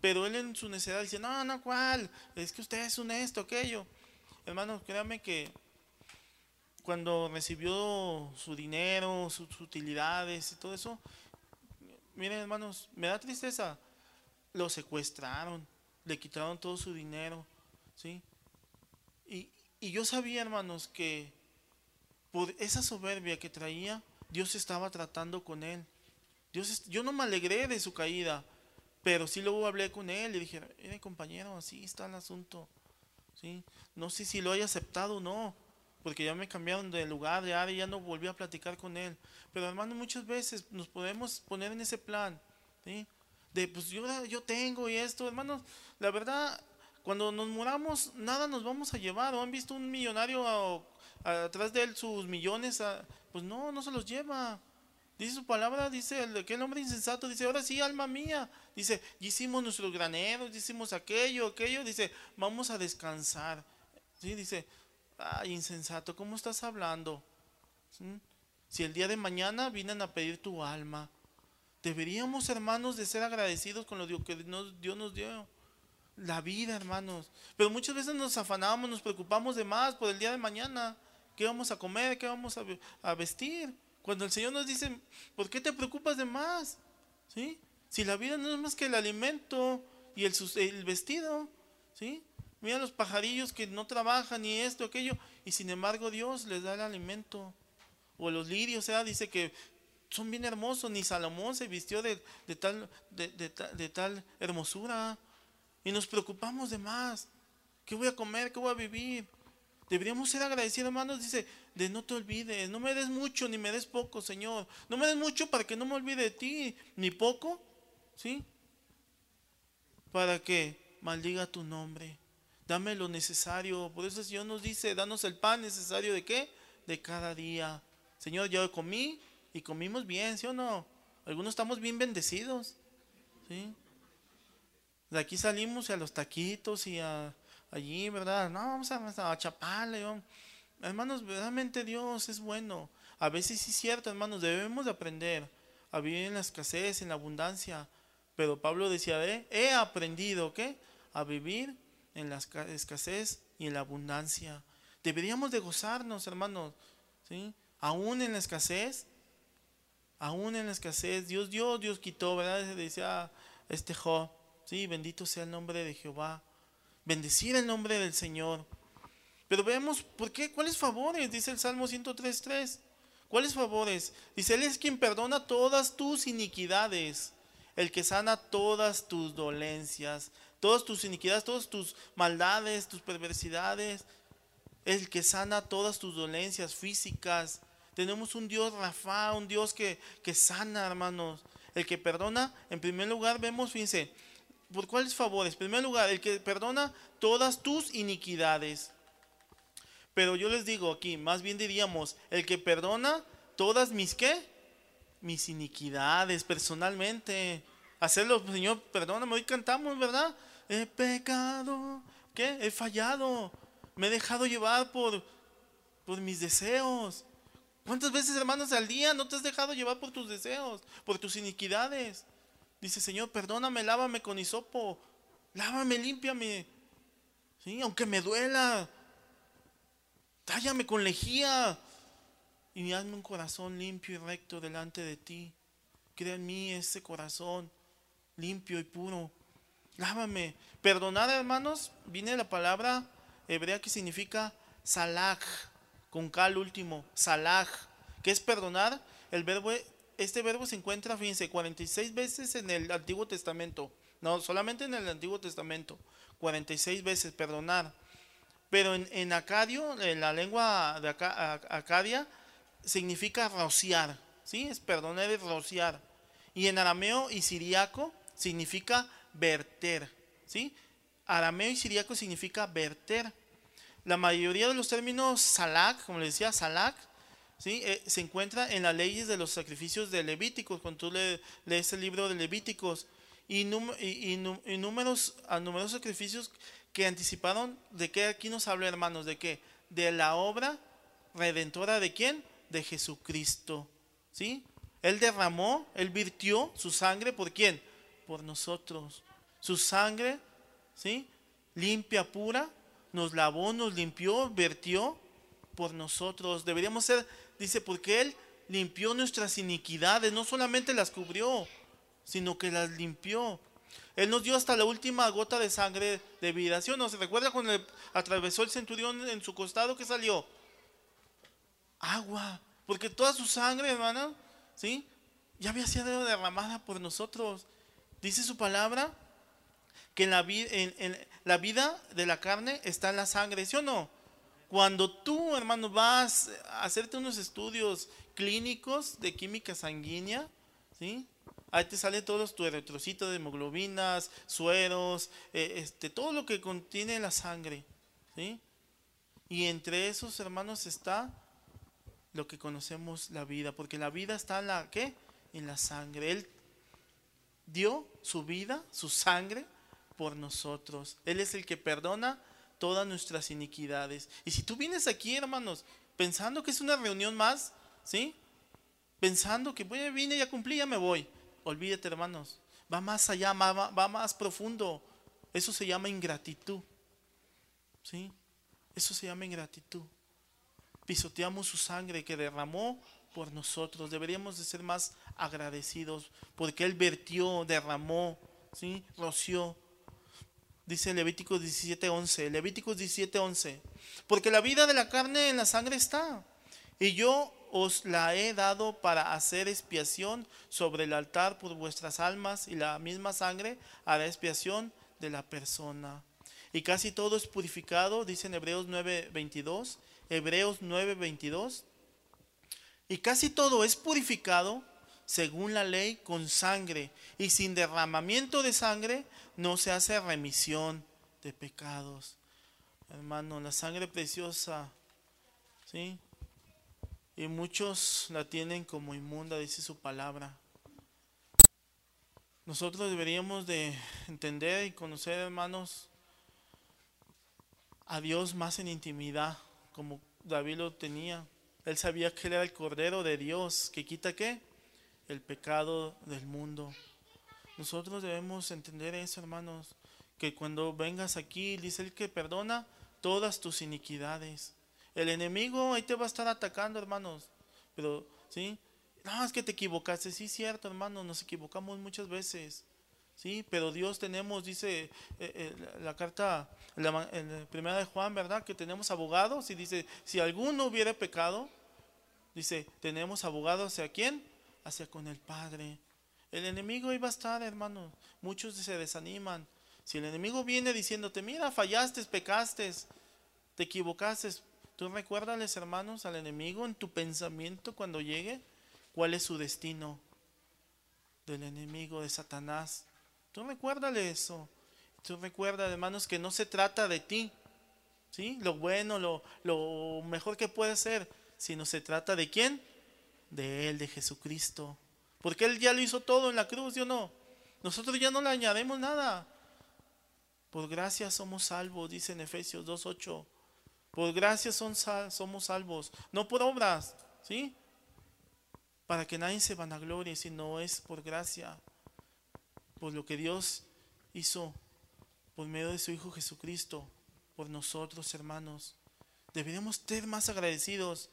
Pero Él en su necesidad dice, no, no, ¿cuál? Es que usted es un esto, aquello. Hermanos, créanme que cuando recibió su dinero, sus utilidades y todo eso, miren hermanos, me da tristeza, lo secuestraron, le quitaron todo su dinero, ¿sí? Y, y yo sabía, hermanos, que por esa soberbia que traía, Dios estaba tratando con él. Dios, yo no me alegré de su caída, pero sí luego hablé con él y dije, mire compañero, así está el asunto. ¿Sí? No sé si lo haya aceptado o no, porque ya me cambiaron de lugar, de área, ya no volví a platicar con él. Pero hermano, muchas veces nos podemos poner en ese plan, ¿sí? De pues yo, yo tengo y esto, hermanos, la verdad, cuando nos muramos, nada nos vamos a llevar. ¿O han visto un millonario atrás de él sus millones? pues no, no se los lleva. Dice su palabra, dice el, aquel hombre insensato, dice, ahora sí, alma mía. Dice, hicimos nuestros graneros, hicimos aquello, aquello. Dice, vamos a descansar. ¿Sí? Dice, ay, insensato, ¿cómo estás hablando? Si el día de mañana vienen a pedir tu alma, deberíamos, hermanos, de ser agradecidos con lo que Dios nos dio. La vida, hermanos. Pero muchas veces nos afanamos, nos preocupamos de más por el día de mañana. ¿Qué vamos a comer? ¿Qué vamos a vestir? Cuando el Señor nos dice, ¿por qué te preocupas de más? ¿Sí? Si la vida no es más que el alimento y el, el vestido, ¿sí? Mira los pajarillos que no trabajan ni esto, aquello, y sin embargo Dios les da el alimento. O los lirios, o sea, dice que son bien hermosos, ni Salomón se vistió de, tal, de tal hermosura. Y nos preocupamos de más. ¿Qué voy a comer? ¿Qué voy a vivir? Deberíamos ser agradecidos, hermanos. Dice, de no te olvides, no me des mucho ni me des poco, Señor. No me des mucho para que no me olvide de ti, ni poco, ¿sí? Para que maldiga tu nombre. Dame lo necesario. Por eso el Señor nos dice, danos el pan necesario de qué? De cada día. Señor, yo comí y comimos bien, ¿sí o no? Algunos estamos bien bendecidos, ¿sí? De aquí salimos a los taquitos y a allí, ¿verdad? No, vamos a, a chaparle. Hermanos, verdaderamente Dios es bueno. A veces sí es cierto, hermanos, debemos de aprender a vivir en la escasez, en la abundancia. Pero Pablo decía, ¿eh? he aprendido, ¿qué? A vivir en la escasez y en la abundancia. Deberíamos de gozarnos, hermanos, ¿sí? Aún en la escasez, aún en la escasez, Dios dio, Dios quitó, ¿verdad? Decía este Job, sí, bendito sea el nombre de Jehová bendecir el nombre del Señor. Pero veamos, ¿por qué? ¿Cuáles favores? Dice el Salmo 103.3. ¿Cuáles favores? Dice, Él es quien perdona todas tus iniquidades, el que sana todas tus dolencias, todas tus iniquidades, todas tus maldades, tus perversidades, el que sana todas tus dolencias físicas. Tenemos un Dios Rafa, un Dios que, que sana, hermanos. El que perdona, en primer lugar, vemos, fíjense, ¿Por cuáles favores? En primer lugar, el que perdona todas tus iniquidades. Pero yo les digo aquí, más bien diríamos, el que perdona todas mis qué? Mis iniquidades personalmente. Hacerlo, Señor, perdóname, hoy cantamos, ¿verdad? He pecado, ¿qué? He fallado. Me he dejado llevar por, por mis deseos. ¿Cuántas veces, hermanos, al día no te has dejado llevar por tus deseos, por tus iniquidades? Dice, Señor, perdóname, lávame con hisopo, lávame, límpiame. ¿Sí? Aunque me duela, tállame con lejía y hazme un corazón limpio y recto delante de ti. Crea en mí ese corazón limpio y puro. Lávame. Perdonar, hermanos, viene la palabra hebrea que significa salaj, con cal último, salaj. ¿Qué es perdonar? El verbo este verbo se encuentra, fíjense, 46 veces en el Antiguo Testamento. No, solamente en el Antiguo Testamento. 46 veces, perdonar. Pero en, acadio, en la lengua de acadia, significa rociar. ¿Sí? Es perdonar, es rociar. Y en arameo y siriaco significa verter. ¿Sí? Arameo y siriaco significa verter. La mayoría de los términos salak, como les decía, salak, ¿sí? Eh, se encuentra en las leyes de los sacrificios de Levíticos, cuando tú lees el libro de Levíticos, y, numerosos sacrificios que anticiparon de qué aquí nos habla, hermanos, de qué? De la obra redentora de quién? De Jesucristo. ¿Sí? Él derramó, él virtió su sangre por quién? Por nosotros. Su sangre, ¿sí? Limpia, pura, nos lavó, nos limpió, vertió por nosotros. Deberíamos ser, dice, porque Él limpió nuestras iniquidades, no solamente las cubrió, sino que las limpió. Él nos dio hasta la última gota de sangre de vida. ¿Sí o no? ¿Se recuerda cuando atravesó el centurión en su costado que salió? Agua. Porque toda su sangre, hermano, ¿sí? Ya había sido derramada por nosotros. Dice su palabra que en la, la vida de la carne está en la sangre, ¿sí o no? Cuando tú, hermano, vas a hacerte unos estudios clínicos de química sanguínea, ¿sí? Ahí te salen todos tus eritrocitos hemoglobinas, sueros, eh, este, todo lo que contiene la sangre, ¿sí? Y entre esos, hermanos, está lo que conocemos la vida, porque la vida está en la ¿qué? En la sangre. Él dio su vida, su sangre por nosotros. Él es el que perdona todas nuestras iniquidades. Y si tú vienes aquí, hermanos, pensando que es una reunión más, ¿sí? Pensando que bueno, vine, ya cumplí, ya me voy. Olvídate, hermanos. Va más allá, va, va más profundo. Eso se llama ingratitud. ¿Sí? Eso se llama ingratitud. Pisoteamos su sangre que derramó por nosotros. Deberíamos de ser más agradecidos porque Él vertió, derramó, ¿sí? roció Dice Levíticos 17:11. Levíticos 17:11. Porque la vida de la carne en la sangre está. Y yo os la he dado para hacer expiación sobre el altar por vuestras almas. Y la misma sangre hará expiación de la persona. Y casi todo es purificado, dice en Hebreos 9:22. Hebreos 9:22. Y casi todo es purificado según la ley con sangre. Y sin derramamiento de sangre no se hace remisión de pecados. Hermano, la sangre preciosa, ¿sí? Y muchos la tienen como inmunda, dice su palabra. Nosotros deberíamos de entender y conocer, hermanos, a Dios más en intimidad, como David lo tenía. Él sabía que él era el Cordero de Dios, que quita qué? El pecado del mundo. Nosotros debemos entender eso, hermanos, que cuando vengas aquí, dice el que perdona todas tus iniquidades. El enemigo ahí te va a estar atacando, hermanos. Pero, ¿sí? No, es que te equivocaste. Sí, cierto, hermanos, nos equivocamos muchas veces. Sí, pero Dios tenemos, dice eh, eh, la, carta, la, la, primera de Juan, ¿verdad? Que tenemos abogados y dice, si alguno hubiera pecado, dice, tenemos abogados hacia quién? Hacia con el Padre. El enemigo iba a estar, hermano. Muchos se desaniman. Si el enemigo viene diciéndote, mira, fallaste, pecaste, te equivocaste, tú recuérdales, hermanos, al enemigo en tu pensamiento cuando llegue, cuál es su destino del enemigo, de Satanás. Tú recuérdale eso. Tú recuerda, hermanos, que no se trata de ti, ¿sí? Lo bueno, lo, lo mejor que puede ser, sino se trata de quién? De Él, de Jesucristo. Porque Él ya lo hizo todo en la cruz, ¿sí o no? Nosotros ya no le añadimos nada. Por gracia somos salvos, dice en Efesios 2.8. Por gracia son somos salvos, no por obras, ¿sí? Para que nadie se vanaglorie, sino es por gracia, por lo que Dios hizo por medio de su Hijo Jesucristo, por nosotros, hermanos. Deberíamos ser más agradecidos.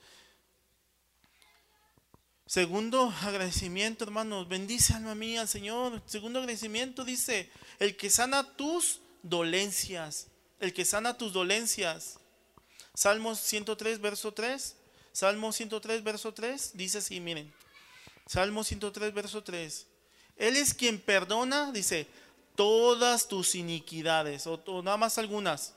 Segundo agradecimiento, hermanos, bendice alma mía, Señor. Segundo agradecimiento dice, el que sana tus dolencias, el que sana tus dolencias. Salmos 103, verso 3. Salmo 103, verso 3, dice así, miren. Salmo 103, verso 3. Él es quien perdona, dice, todas tus iniquidades, o, o nada más algunas.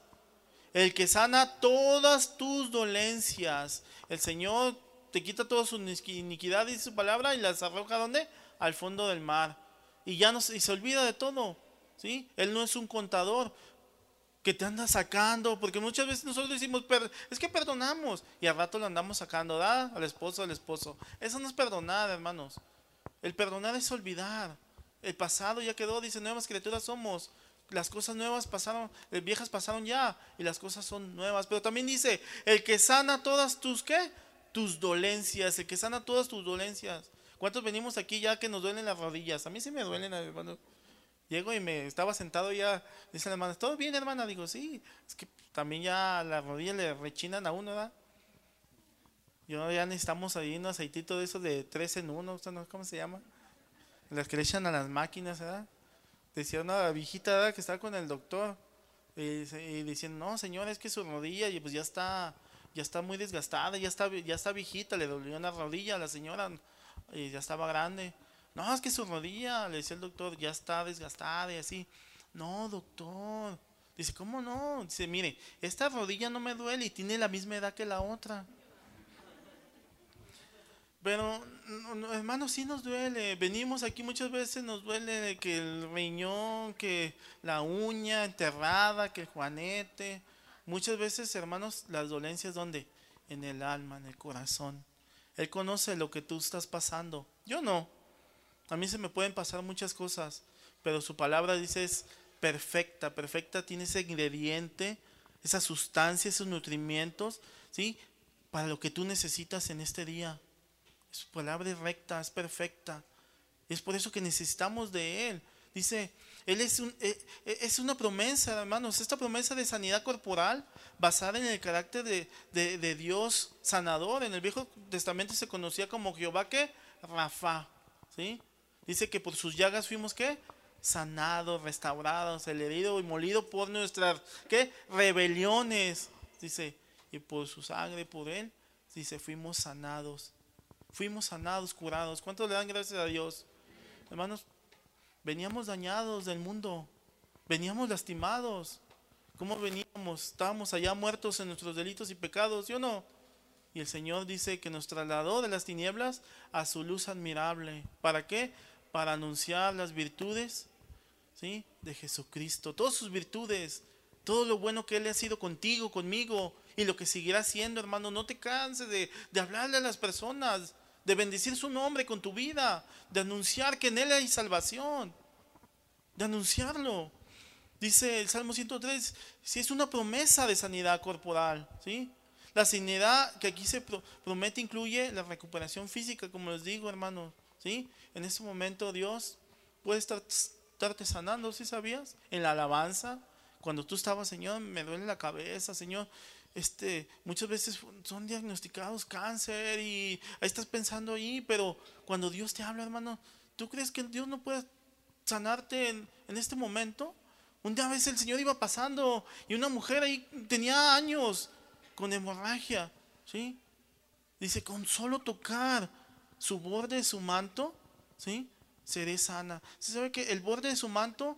El que sana todas tus dolencias. El Señor te quita toda su iniquidad, y su palabra, y las arroja ¿dónde? Al fondo del mar. Y ya no y se olvida de todo. ¿sí? Él no es un contador que te anda sacando, porque muchas veces nosotros decimos, es que perdonamos, y al rato lo andamos sacando, da al esposo, al esposo. Eso no es perdonar, hermanos. El perdonar es olvidar. El pasado ya quedó, dice, nuevas criaturas somos. las cosas nuevas pasaron, eh, viejas pasaron ya y las cosas son nuevas. Pero también dice, el que sana todas tus, ¿qué? Tus dolencias, el que sana todas tus dolencias. ¿Cuántos venimos aquí ya que nos duelen las rodillas? A mí sí me duelen, hermano. Llego y me estaba sentado ya, dice la hermana, ¿todo bien, hermana? Digo, sí, es que también ya las rodillas le rechinan a uno, ¿verdad? Yo ya necesitamos ahí un aceitito de esos de tres en uno, ¿cómo se llama? Las que le echan a las máquinas, ¿verdad? decía una viejita que estaba con el doctor y, diciendo, no señor, es que su rodilla y pues ya está, ya está muy desgastada, ya está, ya está viejita, le dolió una rodilla a la señora y ya estaba grande. No, es que su rodilla, le decía el doctor, ya está desgastada y así. No, doctor. Dice, ¿cómo no? Dice, mire, esta rodilla no me duele y tiene la misma edad que la otra. Pero, hermano, sí nos duele. Venimos aquí muchas veces, nos duele que el riñón, que la uña enterrada, que el juanete. Muchas veces, hermanos, las dolencias, ¿dónde? En el alma, en el corazón. Él conoce lo que tú estás pasando. Yo no. A mí se me pueden pasar muchas cosas, pero su palabra dice es perfecta. Perfecta tiene ese ingrediente, esa sustancia, esos nutrimientos, ¿sí? Para lo que tú necesitas en este día. Su palabra es recta, es perfecta. Es por eso que necesitamos de Él. Dice, Él es, un, eh, eh, es una promesa, hermanos, esta promesa de sanidad corporal basada en el carácter de, Dios sanador. En el Viejo Testamento se conocía como Jehová que Rafa. ¿sí? Dice que por sus llagas fuimos que sanados, restaurados, el herido y molido por nuestras ¿qué? rebeliones. Dice, y por su sangre, por Él, dice, fuimos sanados. Fuimos sanados, curados. ¿Cuántos le dan gracias a Dios? Hermanos, veníamos dañados del mundo. Veníamos lastimados. ¿Cómo veníamos? Estábamos allá muertos en nuestros delitos y pecados, ¿sí o no? Y el Señor dice que nos trasladó de las tinieblas a su luz admirable. ¿Para qué? Para anunciar las virtudes ¿sí? de Jesucristo. Todas sus virtudes. Todo lo bueno que Él ha sido contigo, conmigo. Y lo que seguirá siendo, hermano. No te canses de, de hablarle a las personas de bendecir su nombre con tu vida, de anunciar que en Él hay salvación, de anunciarlo. Dice el Salmo 103, si es una promesa de sanidad corporal, ¿sí? La sanidad que aquí se promete incluye la recuperación física, como les digo, hermanos, ¿sí? En ese momento Dios puede estar, estarte sanando, ¿sí sabías? En la alabanza, cuando tú estabas, Señor, me duele la cabeza, Señor, este, muchas veces son diagnosticados cáncer y ahí estás pensando ahí, pero cuando Dios te habla, hermano, ¿tú crees que Dios no puede sanarte en, este momento? Un día a veces el Señor iba pasando y una mujer ahí tenía años con hemorragia, ¿sí? Dice, con solo tocar su borde de su manto, ¿sí? Seré sana. ¿Se sabe que el borde de su manto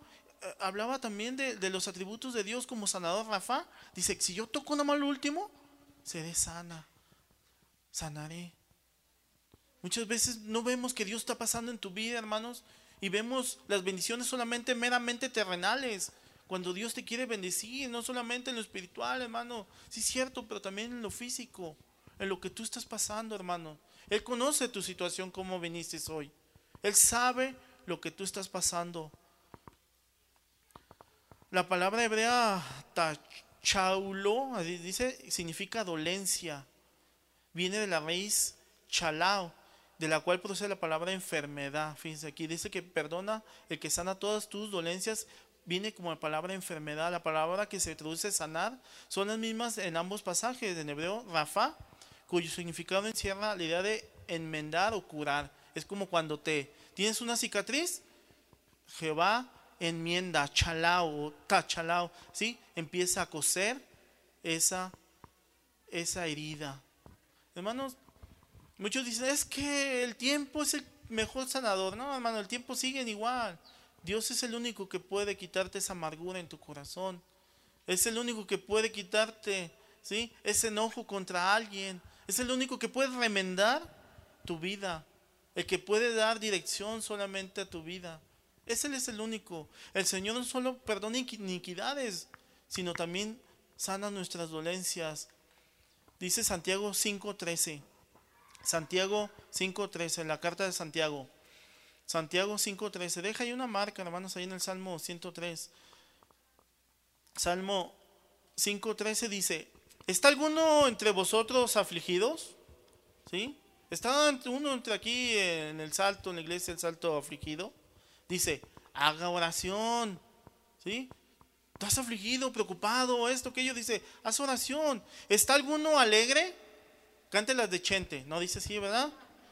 hablaba también de, los atributos de Dios como sanador Rafa. Dice, si yo toco nada más lo último, seré sana, sanaré. Muchas veces no vemos que Dios está pasando en tu vida, hermanos, y vemos las bendiciones solamente meramente terrenales. Cuando Dios te quiere bendecir, no solamente en lo espiritual, hermano, sí es cierto, pero también en lo físico, en lo que tú estás pasando, hermano. Él conoce tu situación, como viniste hoy. Él sabe lo que tú estás pasando. La palabra hebrea tachaulo, dice, significa dolencia. Viene de la raíz chalao, de la cual procede la palabra enfermedad. Fíjense aquí, dice que perdona el que sana todas tus dolencias. Viene como la palabra enfermedad. La palabra que se traduce sanar son las mismas en ambos pasajes. En hebreo, rafa, cuyo significado encierra la idea de enmendar o curar. Es como cuando te tienes una cicatriz, Jehová enmienda, chalao, tachalao, ¿sí? Empieza a coser esa, esa herida. Hermanos, muchos dicen, es que el tiempo es el mejor sanador. No, hermano, el tiempo sigue igual. Dios es el único que puede quitarte esa amargura en tu corazón. Es el único que puede quitarte, ¿sí? Ese enojo contra alguien. Es el único que puede remendar tu vida. El que puede dar dirección solamente a tu vida. Ese es el único. El Señor no solo perdona iniquidades, sino también sana nuestras dolencias. Dice Santiago 5.13. Santiago 5.13, la carta de Santiago. Santiago 5.13. Deja ahí una marca, hermanos, ahí en el Salmo 103. Salmo 5.13 dice, ¿está alguno entre vosotros afligidos? ¿Sí? ¿Está uno entre aquí en el salto, en la iglesia, el salto afligido? Dice, haga oración. ¿Sí? ¿Estás afligido, preocupado, esto, aquello? Dice, haz oración. ¿Está alguno alegre? Cante las de Chente. No dice así, ¿verdad?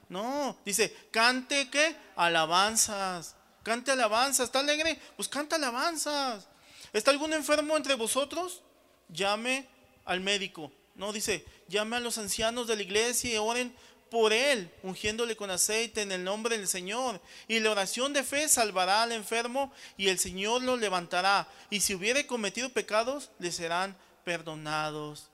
No, dice, cante qué? Alabanzas. Cante alabanzas. ¿Está alegre? Pues canta alabanzas. ¿Está algún enfermo entre vosotros? Llame al médico. No, dice, llame a los ancianos de la iglesia y oren por él, ungiéndole con aceite en el nombre del Señor. Y la oración de fe salvará al enfermo y el Señor lo levantará. Y si hubiere cometido pecados, le serán perdonados.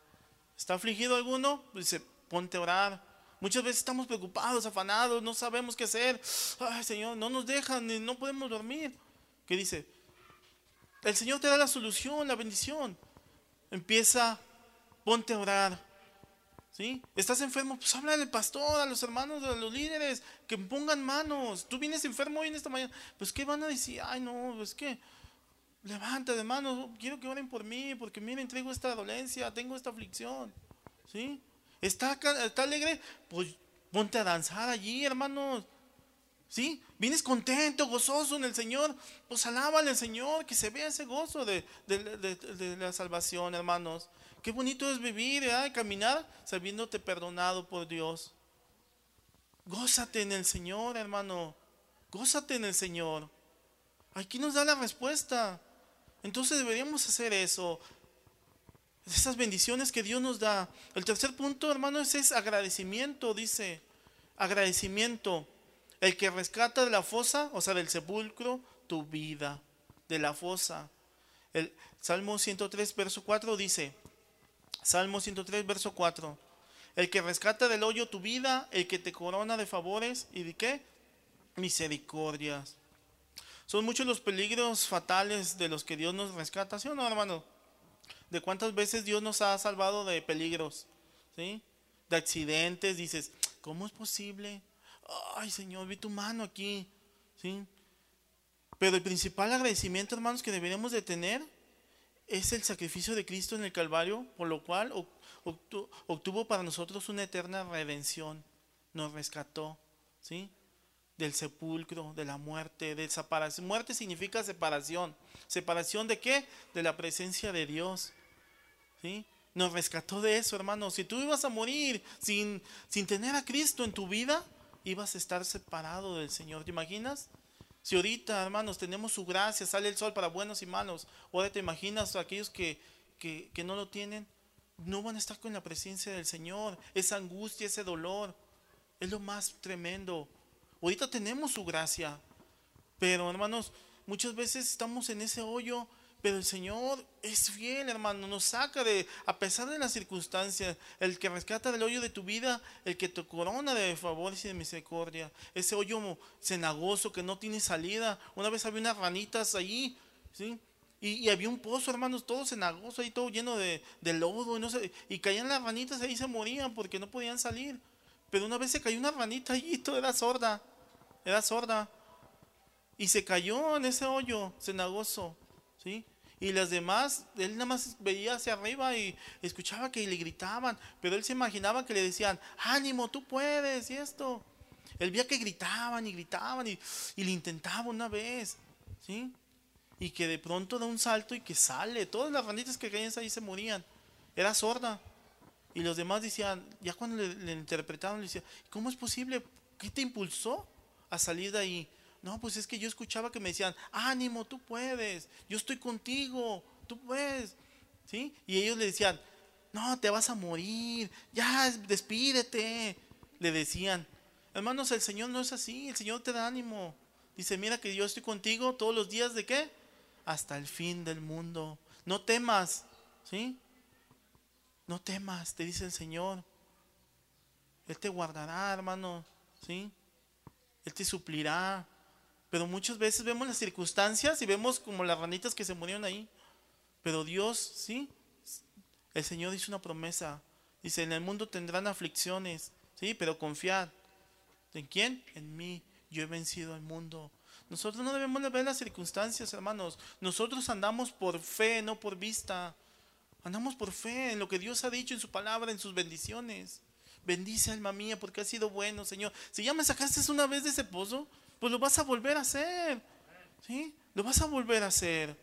¿Está afligido alguno? Dice, ponte a orar. Muchas veces estamos preocupados, afanados, no sabemos qué hacer. Ay, Señor, no nos dejan, no podemos dormir. ¿Qué dice? El Señor te da la solución, la bendición. Empieza, ponte a orar. ¿Sí? ¿Estás enfermo? Pues habla al pastor, a los hermanos, a los líderes, que pongan manos. Tú vienes enfermo hoy en esta mañana. Pues, ¿qué van a decir? Ay, no, es que levanta de manos. Quiero que oren por mí, porque miren, traigo esta dolencia, tengo esta aflicción. ¿Sí? ¿Está, está alegre? Pues ponte a danzar allí, hermanos. ¿Sí? Vienes contento, gozoso en el Señor, pues alábale al Señor, que se vea ese gozo de, la salvación, hermanos. Qué bonito es vivir, y caminar sabiéndote perdonado por Dios. Gózate en el Señor, hermano. Gózate en el Señor. Aquí nos da la respuesta. Entonces deberíamos hacer eso. Esas bendiciones que Dios nos da. El tercer punto, hermano, es agradecimiento, dice. Agradecimiento. El que rescata de la fosa, o sea, del sepulcro, tu vida, de la fosa. El Salmo 103, verso 4 dice, Salmo 103, verso 4, el que rescata del hoyo tu vida, el que te corona de favores y de qué? Misericordias. Son muchos los peligros fatales de los que Dios nos rescata, ¿sí o no, hermano? De cuántas veces Dios nos ha salvado de peligros, ¿sí? De accidentes, dices, ¿cómo es posible? ay Señor, vi tu mano aquí, ¿sí? Pero el principal agradecimiento, hermanos, que deberíamos de tener es el sacrificio de Cristo en el Calvario, por lo cual obtuvo para nosotros una eterna redención, nos rescató, ¿sí? Del sepulcro, de la muerte, de separación. Muerte significa separación. ¿Separación de qué? De la presencia de Dios, ¿sí? Nos rescató de eso, hermanos. Si tú ibas a morir sin, sin tener a Cristo en tu vida, ibas a estar separado del Señor. ¿Te imaginas? Si ahorita, hermanos, tenemos su gracia, sale el sol para buenos y malos, ahora te imaginas a aquellos que, que, que no lo tienen, no van a estar con la presencia del Señor. Esa angustia, ese dolor, es lo más tremendo. Ahorita tenemos su gracia, pero hermanos, muchas veces estamos en ese hoyo pero el Señor es fiel, hermano, nos saca de, a pesar de las circunstancias, el que rescata del hoyo de tu vida, el que te corona de favores y de misericordia, ese hoyo cenagoso que no tiene salida. Una vez había unas ranitas allí, ¿sí? Y, había un pozo, hermanos, todo cenagoso ahí, todo lleno de, lodo, y, y caían las ranitas ahí se morían porque no podían salir. Pero una vez se cayó una ranita allí, (laughs) todo era sorda, era sorda. Y se cayó en ese hoyo cenagoso, ¿sí? Y las demás, él nada más veía hacia arriba y escuchaba que le gritaban, pero él se imaginaba que le decían, ánimo, tú puedes, y esto. Él veía que gritaban y gritaban y, y le intentaba una vez, ¿sí? Y que de pronto da un salto y que sale. Todas las ranitas que caían ahí se morían. Era sorda. Y los demás decían, ya cuando le, le interpretaron, le decían, ¿cómo es posible? ¿Qué te impulsó a salir de ahí? No, pues es que yo escuchaba que me decían, ánimo, tú puedes, yo estoy contigo, tú puedes. ¿Sí? Y ellos le decían, no, te vas a morir, ya, despídete. Le decían, hermanos, el Señor no es así, el Señor te da ánimo. Dice, mira que yo estoy contigo todos los días de qué? Hasta el fin del mundo. No temas, ¿sí? No temas, te dice el Señor. Él te guardará, hermano, ¿sí? Él te suplirá. Pero muchas veces vemos las circunstancias y vemos como las ranitas que se murieron ahí. Pero Dios, sí, el Señor hizo una promesa. Dice, en el mundo tendrán aflicciones, sí, pero confiad. ¿En quién? En mí. Yo he vencido al mundo. Nosotros no debemos de ver las circunstancias, hermanos. Nosotros andamos por fe, no por vista. Andamos por fe en lo que Dios ha dicho en su palabra, en sus bendiciones. Bendice alma mía porque ha sido bueno, Señor. Si ya me sacaste una vez de ese pozo, pues lo vas a volver a hacer. ¿Sí? Lo vas a volver a hacer.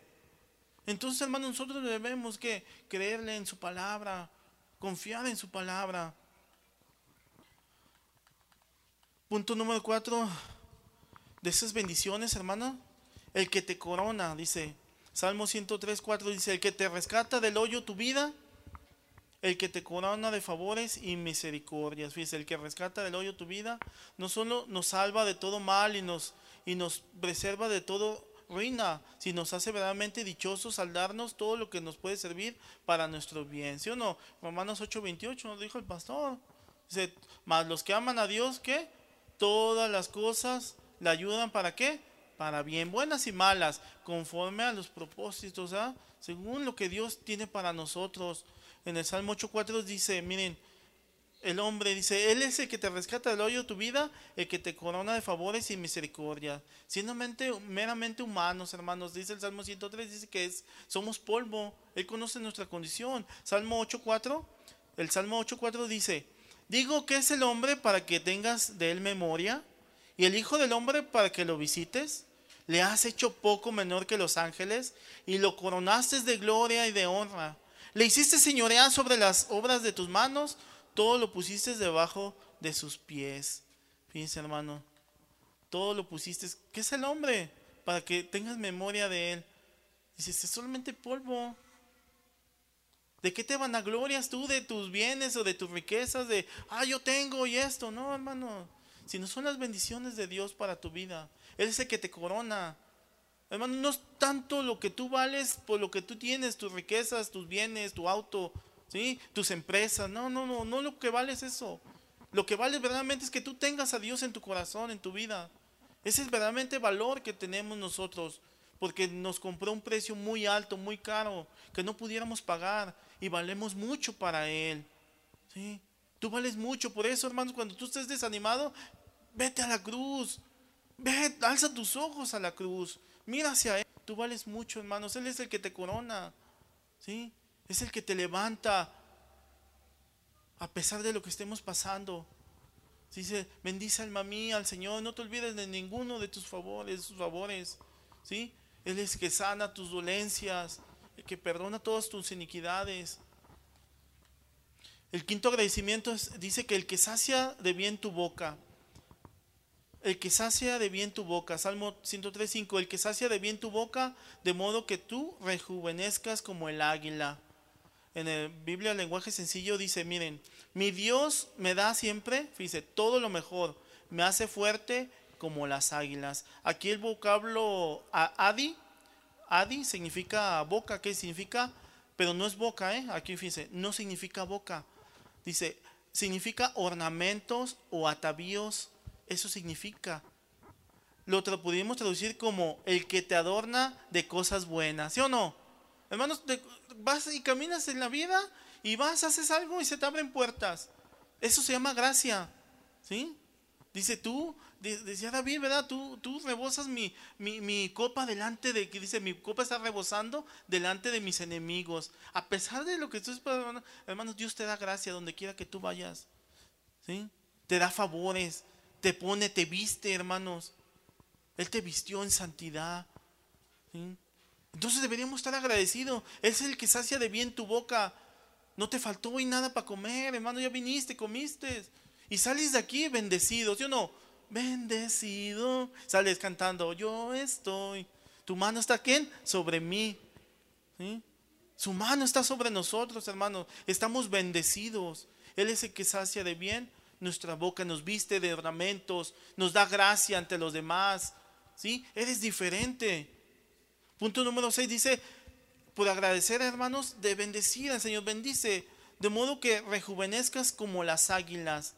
Entonces, hermanos, nosotros debemos que creerle en su palabra, confiar en su palabra. Punto número cuatro de esas bendiciones, hermano. El que te corona, dice Salmo 103, 4, dice, el que te rescata del hoyo tu vida, el que te corona de favores y misericordias. Fíjese, el que rescata del hoyo tu vida, no solo nos salva de todo mal y nos, y nos preserva de todo ruina, si nos hace verdaderamente dichosos al darnos todo lo que nos puede servir para nuestro bien. ¿Sí o no? Romanos 8:28 nos dijo el pastor. Dice, más los que aman a Dios, ¿qué? Todas las cosas le ayudan para qué? Para bien, buenas y malas, conforme a los propósitos, ¿ah? según lo que Dios tiene para nosotros. En el Salmo 8:4 dice, miren, el hombre dice, Él es el que te rescata del hoyo de tu vida, el que te corona de favores y misericordia. Siendo meramente humanos, hermanos, dice el Salmo 103, dice que es, somos polvo, Él conoce nuestra condición. Salmo 8.4, el Salmo 8.4 dice, digo que es el hombre para que tengas de él memoria, y el Hijo del Hombre para que lo visites. Le has hecho poco menor que los ángeles, y lo coronaste de gloria y de honra. Le hiciste señorear sobre las obras de tus manos, todo lo pusiste debajo de sus pies. Fíjense, hermano, todo lo pusiste. ¿Qué es el hombre? Para que tengas memoria de él. Dices, es solamente polvo. ¿De qué te van a glorias tú de tus bienes o de tus riquezas? De, ah, yo tengo y esto. No, hermano. Si no son las bendiciones de Dios para tu vida. Él es el que te corona. Hermano, no es tanto lo que tú vales por lo que tú tienes, tus riquezas, tus bienes, tu auto, ¿sí? tus empresas. No, no, no, no lo que vale es eso. Lo que vale verdaderamente es que tú tengas a Dios en tu corazón, en tu vida. Ese es verdaderamente valor que tenemos nosotros, porque nos compró un precio muy alto, muy caro, que no pudiéramos pagar y valemos mucho para Él. ¿sí? Tú vales mucho, por eso hermanos, cuando tú estés desanimado, vete a la cruz, ve, alza tus ojos a la cruz, mira hacia Él. Tú vales mucho, hermanos, Él es el que te corona. ¿sí? es el que te levanta a pesar de lo que estemos pasando. Dice, bendice alma mía al Señor, no te olvides de ninguno de tus favores, sus favores. ¿sí? Él es el que sana tus dolencias, el que perdona todas tus iniquidades. El quinto agradecimiento dice que el que sacia de bien tu boca, el que sacia de bien tu boca, Salmo 103.5, el que sacia de bien tu boca, de modo que tú rejuvenezcas como el águila en el Biblia, el lenguaje sencillo, dice, miren, mi Dios me da siempre, dice, todo lo mejor, me hace fuerte como las águilas. Aquí el vocablo adi, adi significa boca, ¿qué significa? Pero no es boca, ¿eh? Aquí fíjense, no significa boca. Dice, significa ornamentos o atavíos, eso significa. Lo pudimos traducir como el que te adorna de cosas buenas, ¿sí o no? Hermanos, vas y caminas en la vida y vas, haces algo y se te abren puertas. Eso se llama gracia. ¿Sí? Dice tú, decía David, ¿verdad? Tú, tú rebosas mi, mi, copa delante de, que dice, mi copa está rebosando delante de mis enemigos. A pesar de lo que tú hermanos, Dios te da gracia donde quiera que tú vayas. ¿Sí? Te da favores, te pone, te viste, hermanos. Él te vistió en santidad. Entonces deberíamos estar agradecidos. Él es el que sacia de bien tu boca. No te faltó hoy nada para comer, hermano. Ya viniste, comiste. Y sales de aquí bendecido, ¿sí o no? Bendecido. Sales cantando, yo estoy. Tu mano está quién? Sobre mí. Su mano está sobre nosotros, hermano. Estamos bendecidos. Él es el que sacia de bien nuestra boca, nos viste de ornamentos, nos da gracia ante los demás. ¿Sí? Eres diferente. Punto número 6 dice, por agradecer hermanos, de bendecir al Señor, bendice, de modo que rejuvenezcas como las águilas.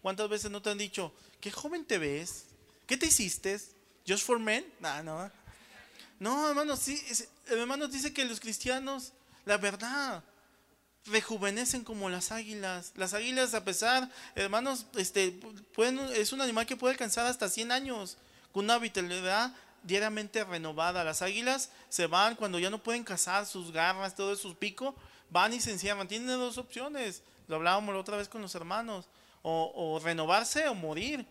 ¿Cuántas veces no te han dicho, qué joven te ves? ¿Qué te hiciste? ¿Just for men? No, no. No, hermanos, sí, hermanos dice que los cristianos, la verdad, rejuvenecen como las águilas. Las águilas, a pesar, hermanos, este, pueden, es un animal que puede alcanzar hasta 100 años con una vitalidad diariamente renovada. Las águilas se van cuando ya no pueden cazar sus garras, todo su pico, van y se encierran. Tienen dos opciones. Lo hablábamos la otra vez con los hermanos. O renovarse o morir.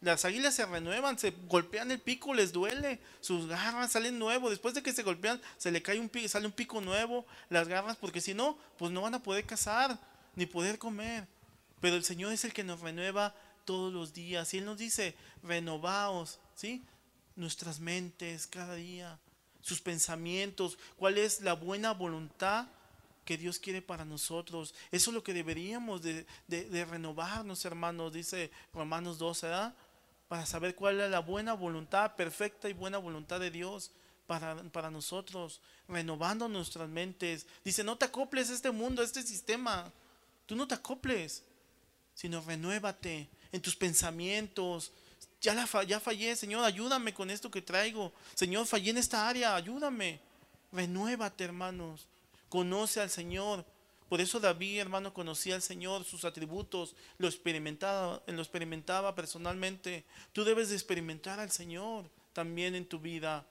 Las águilas se renuevan, se golpean el pico, les duele, sus garras salen nuevos. Después de que se golpean, se le cae un pico, sale un pico nuevo, las garras, porque si no, pues no van a poder cazar ni poder comer. Pero el Señor es el que nos renueva todos los días. Y Él nos dice, renovaos, ¿sí? Nuestras mentes cada día, sus pensamientos, cuál es la buena voluntad que Dios quiere para nosotros. Eso es lo que deberíamos de, de renovarnos, hermanos, dice Romanos 12, ¿verdad? Para saber cuál es la buena voluntad, perfecta y buena voluntad de Dios para, para, nosotros, renovando nuestras mentes. Dice, no te acoples a este mundo, a este sistema. Tú no te acoples, sino renuévate en tus pensamientos. Ya, la, ya fallé, Señor, ayúdame con esto que traigo. Señor, fallé en esta área, ayúdame. Renuévate, hermanos. Conoce al Señor. Por eso David, hermano, conocía al Señor, sus atributos, lo experimentaba, lo experimentaba personalmente. Tú debes de experimentar al Señor también en tu vida.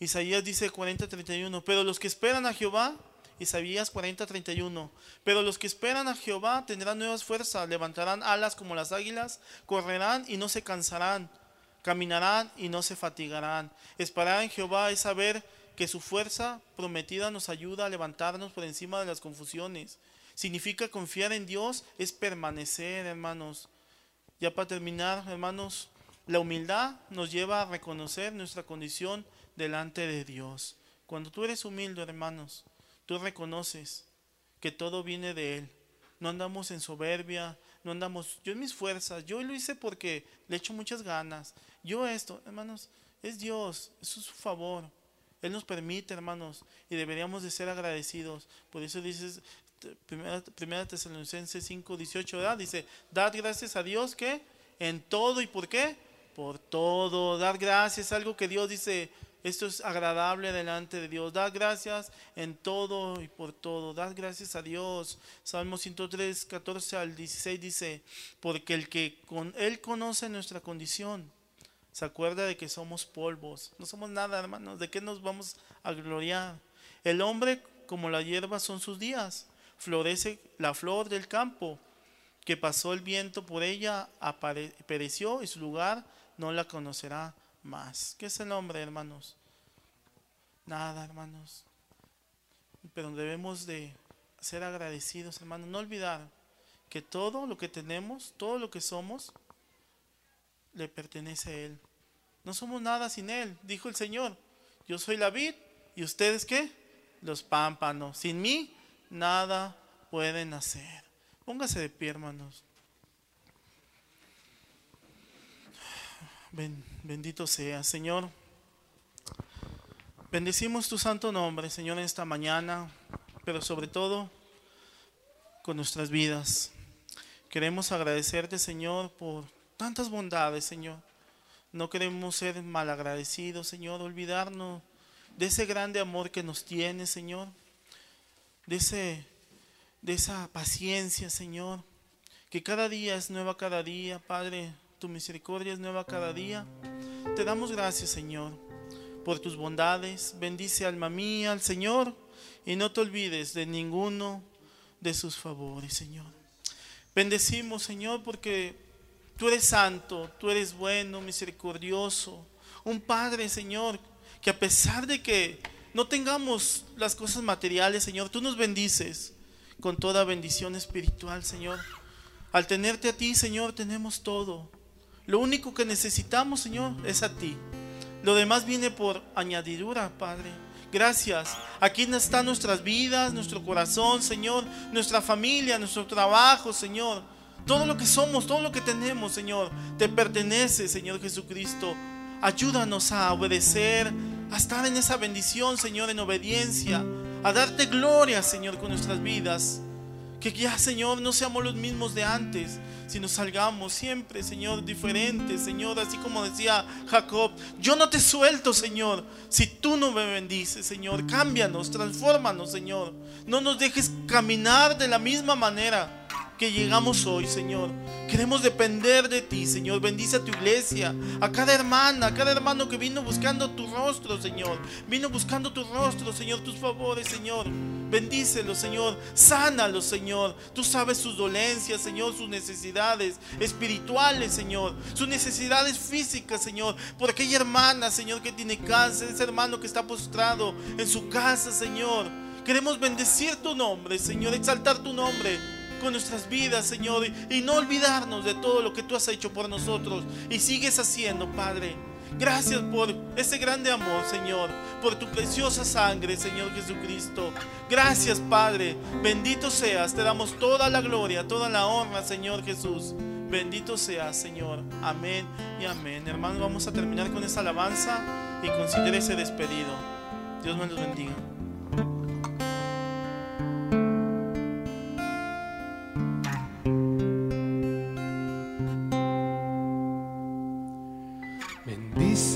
Isaías dice 40:31, pero los que esperan a Jehová, Isaías 40:31, pero los que esperan a Jehová tendrán nuevas fuerzas, levantarán alas como las águilas, correrán y no se cansarán, caminarán y no se fatigarán. Esperar en Jehová es saber que su fuerza prometida nos ayuda a levantarnos por encima de las confusiones. Significa confiar en Dios es permanecer, hermanos. Ya para terminar, hermanos, la humildad nos lleva a reconocer nuestra condición delante de Dios. Cuando tú eres humilde, hermanos, tú reconoces que todo viene de Él. No andamos en soberbia, no andamos, yo en mis fuerzas, yo lo hice porque le echo muchas ganas. Yo esto, hermanos, es Dios, es su favor. Él nos permite, hermanos, y deberíamos de ser agradecidos. Por eso dices, primera, primera Tesalonicenses 5, 18, ¿verdad? Dice, dad gracias a Dios que en todo y por qué? Por todo. Dar gracias, algo que Dios dice, esto es agradable delante de Dios. Dad gracias en todo y por todo. Dad gracias a Dios. Salmo 103, 14 al 16 dice, porque el que con Él conoce nuestra condición se acuerda de que somos polvos. No somos nada, hermanos. ¿De qué nos vamos a gloriar? El hombre, como la hierba, son sus días. Florece la flor del campo, que pasó el viento por ella, pereció y su lugar no la conocerá más. ¿Qué es el hombre, hermanos? Nada, hermanos. Pero debemos de ser agradecidos, hermanos. No olvidar que todo lo que tenemos, todo lo que somos, le pertenece a Él. No somos nada sin Él, dijo el Señor. Yo soy la vid y ustedes qué? Los pámpanos. Sin mí nada pueden hacer. Póngase de pie, hermanos. bendito sea, Señor. Bendecimos tu santo nombre, Señor, en esta mañana, pero sobre todo con nuestras vidas. Queremos agradecerte, Señor, por tantas bondades, Señor. No queremos ser malagradecidos, Señor, olvidarnos de ese grande amor que nos tiene, Señor. De, ese, de esa paciencia, Señor. Que cada día es nueva cada día, Padre. Tu misericordia es nueva cada día. Te damos gracias, Señor, por tus bondades. Bendice alma mía al Señor y no te olvides de ninguno de sus favores, Señor. Bendecimos, Señor, porque Tú eres santo, tú eres bueno, misericordioso. Un Padre, Señor, que a pesar de que no tengamos las cosas materiales, Señor, tú nos bendices con toda bendición espiritual, Señor. Al tenerte a ti, Señor, tenemos todo. Lo único que necesitamos, Señor, es a ti. Lo demás viene por añadidura, Padre. Gracias. Aquí están nuestras vidas, nuestro corazón, Señor, nuestra familia, nuestro trabajo, Señor. Todo lo que somos, todo lo que tenemos, Señor, te pertenece, Señor Jesucristo. Ayúdanos a obedecer, a estar en esa bendición, Señor, en obediencia, a darte gloria, Señor, con nuestras vidas. Que ya, Señor, no seamos los mismos de antes, sino salgamos siempre, Señor, diferentes, Señor, así como decía Jacob, yo no te suelto, Señor, si tú no me bendices, Señor, cámbianos, transfórmanos, Señor, no nos dejes caminar de la misma manera que llegamos hoy, Señor. Queremos depender de ti, Señor. Bendice a tu iglesia, a cada hermana, a cada hermano que vino buscando tu rostro, Señor. Vino buscando tu rostro, Señor, tus favores, Señor. Bendícelo, Señor. Sánalo, Señor. Tú sabes sus dolencias, Señor, sus necesidades espirituales, Señor. Sus necesidades físicas, Señor. Por aquella hermana, Señor, que tiene cáncer, ese hermano que está postrado en su casa, Señor. Queremos bendecir tu nombre, Señor, exaltar tu nombre con nuestras vidas, Señor, y no olvidarnos de todo lo que tú has hecho por nosotros y sigues haciendo, Padre. Gracias por ese grande amor, Señor, por tu preciosa sangre, Señor Jesucristo. Gracias, Padre. Bendito seas. Te damos toda la gloria, toda la honra, Señor Jesús. Bendito seas, Señor. Amén y amén. Hermanos, vamos a terminar con esta alabanza y considere ese despedido. Dios me los bendiga.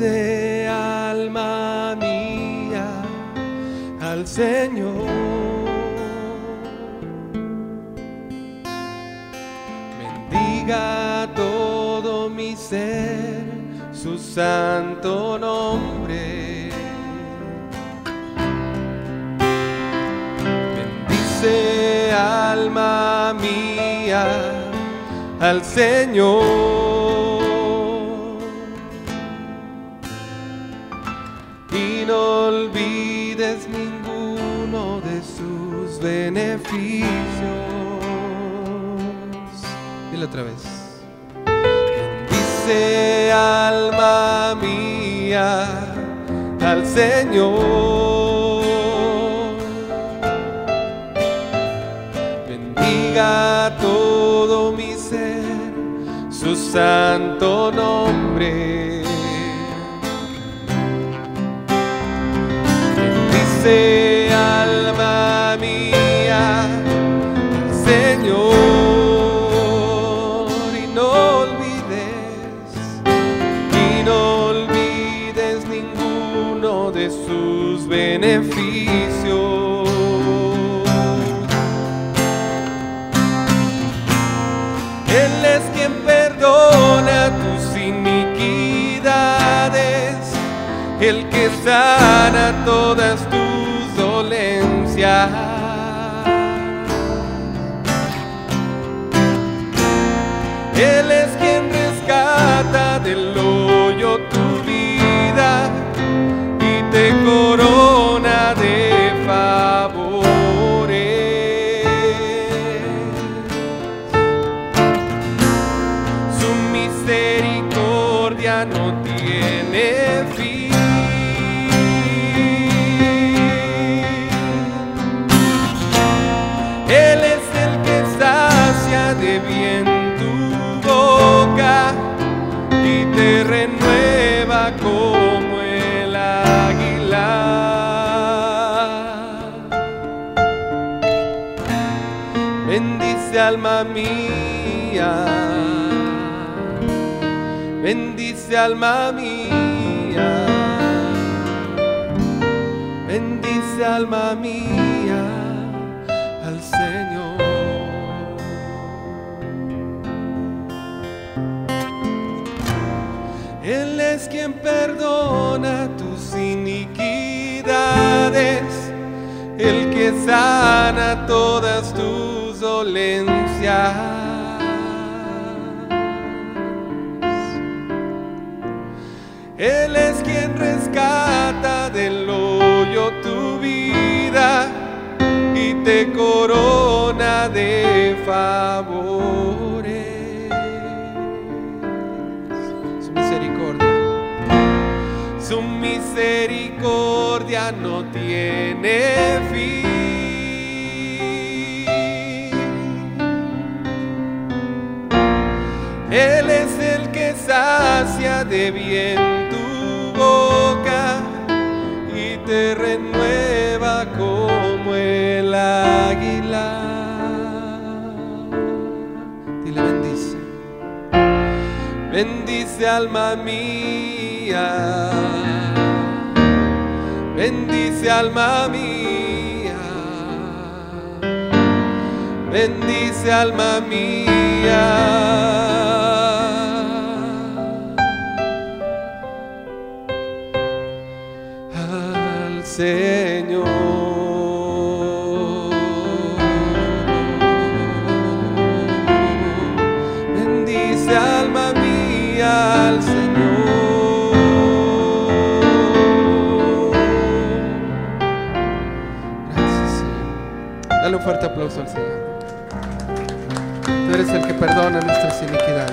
Alma mía al Señor. Bendiga todo mi ser su santo nombre. Bendice alma mía al Señor. No olvides ninguno de sus beneficios. Dile otra vez. Bendice alma mía al Señor. Bendiga todo mi ser su santo nombre. Bendice alma mía, Señor, y no olvides, y no olvides ninguno de sus beneficios. Él es quien perdona tus iniquidades, el que sana todas dolencias. Él es Bendice alma mía, bendice alma mía, bendice alma mía al Señor. Él es quien perdona tus iniquidades, el que sana todas tus dolencias. Él es quien rescata del hoyo tu vida y te corona de favores. Su misericordia, su misericordia no tiene sacia de bien tu boca y te renueva como el águila. Dile bendice. Bendice alma mía. Bendice alma mía. bendice alma mía. Señor. Bendice alma mía al Señor. Gracias, Señor. Dale un fuerte aplauso al Señor. Tú eres el que perdona nuestras iniquidades.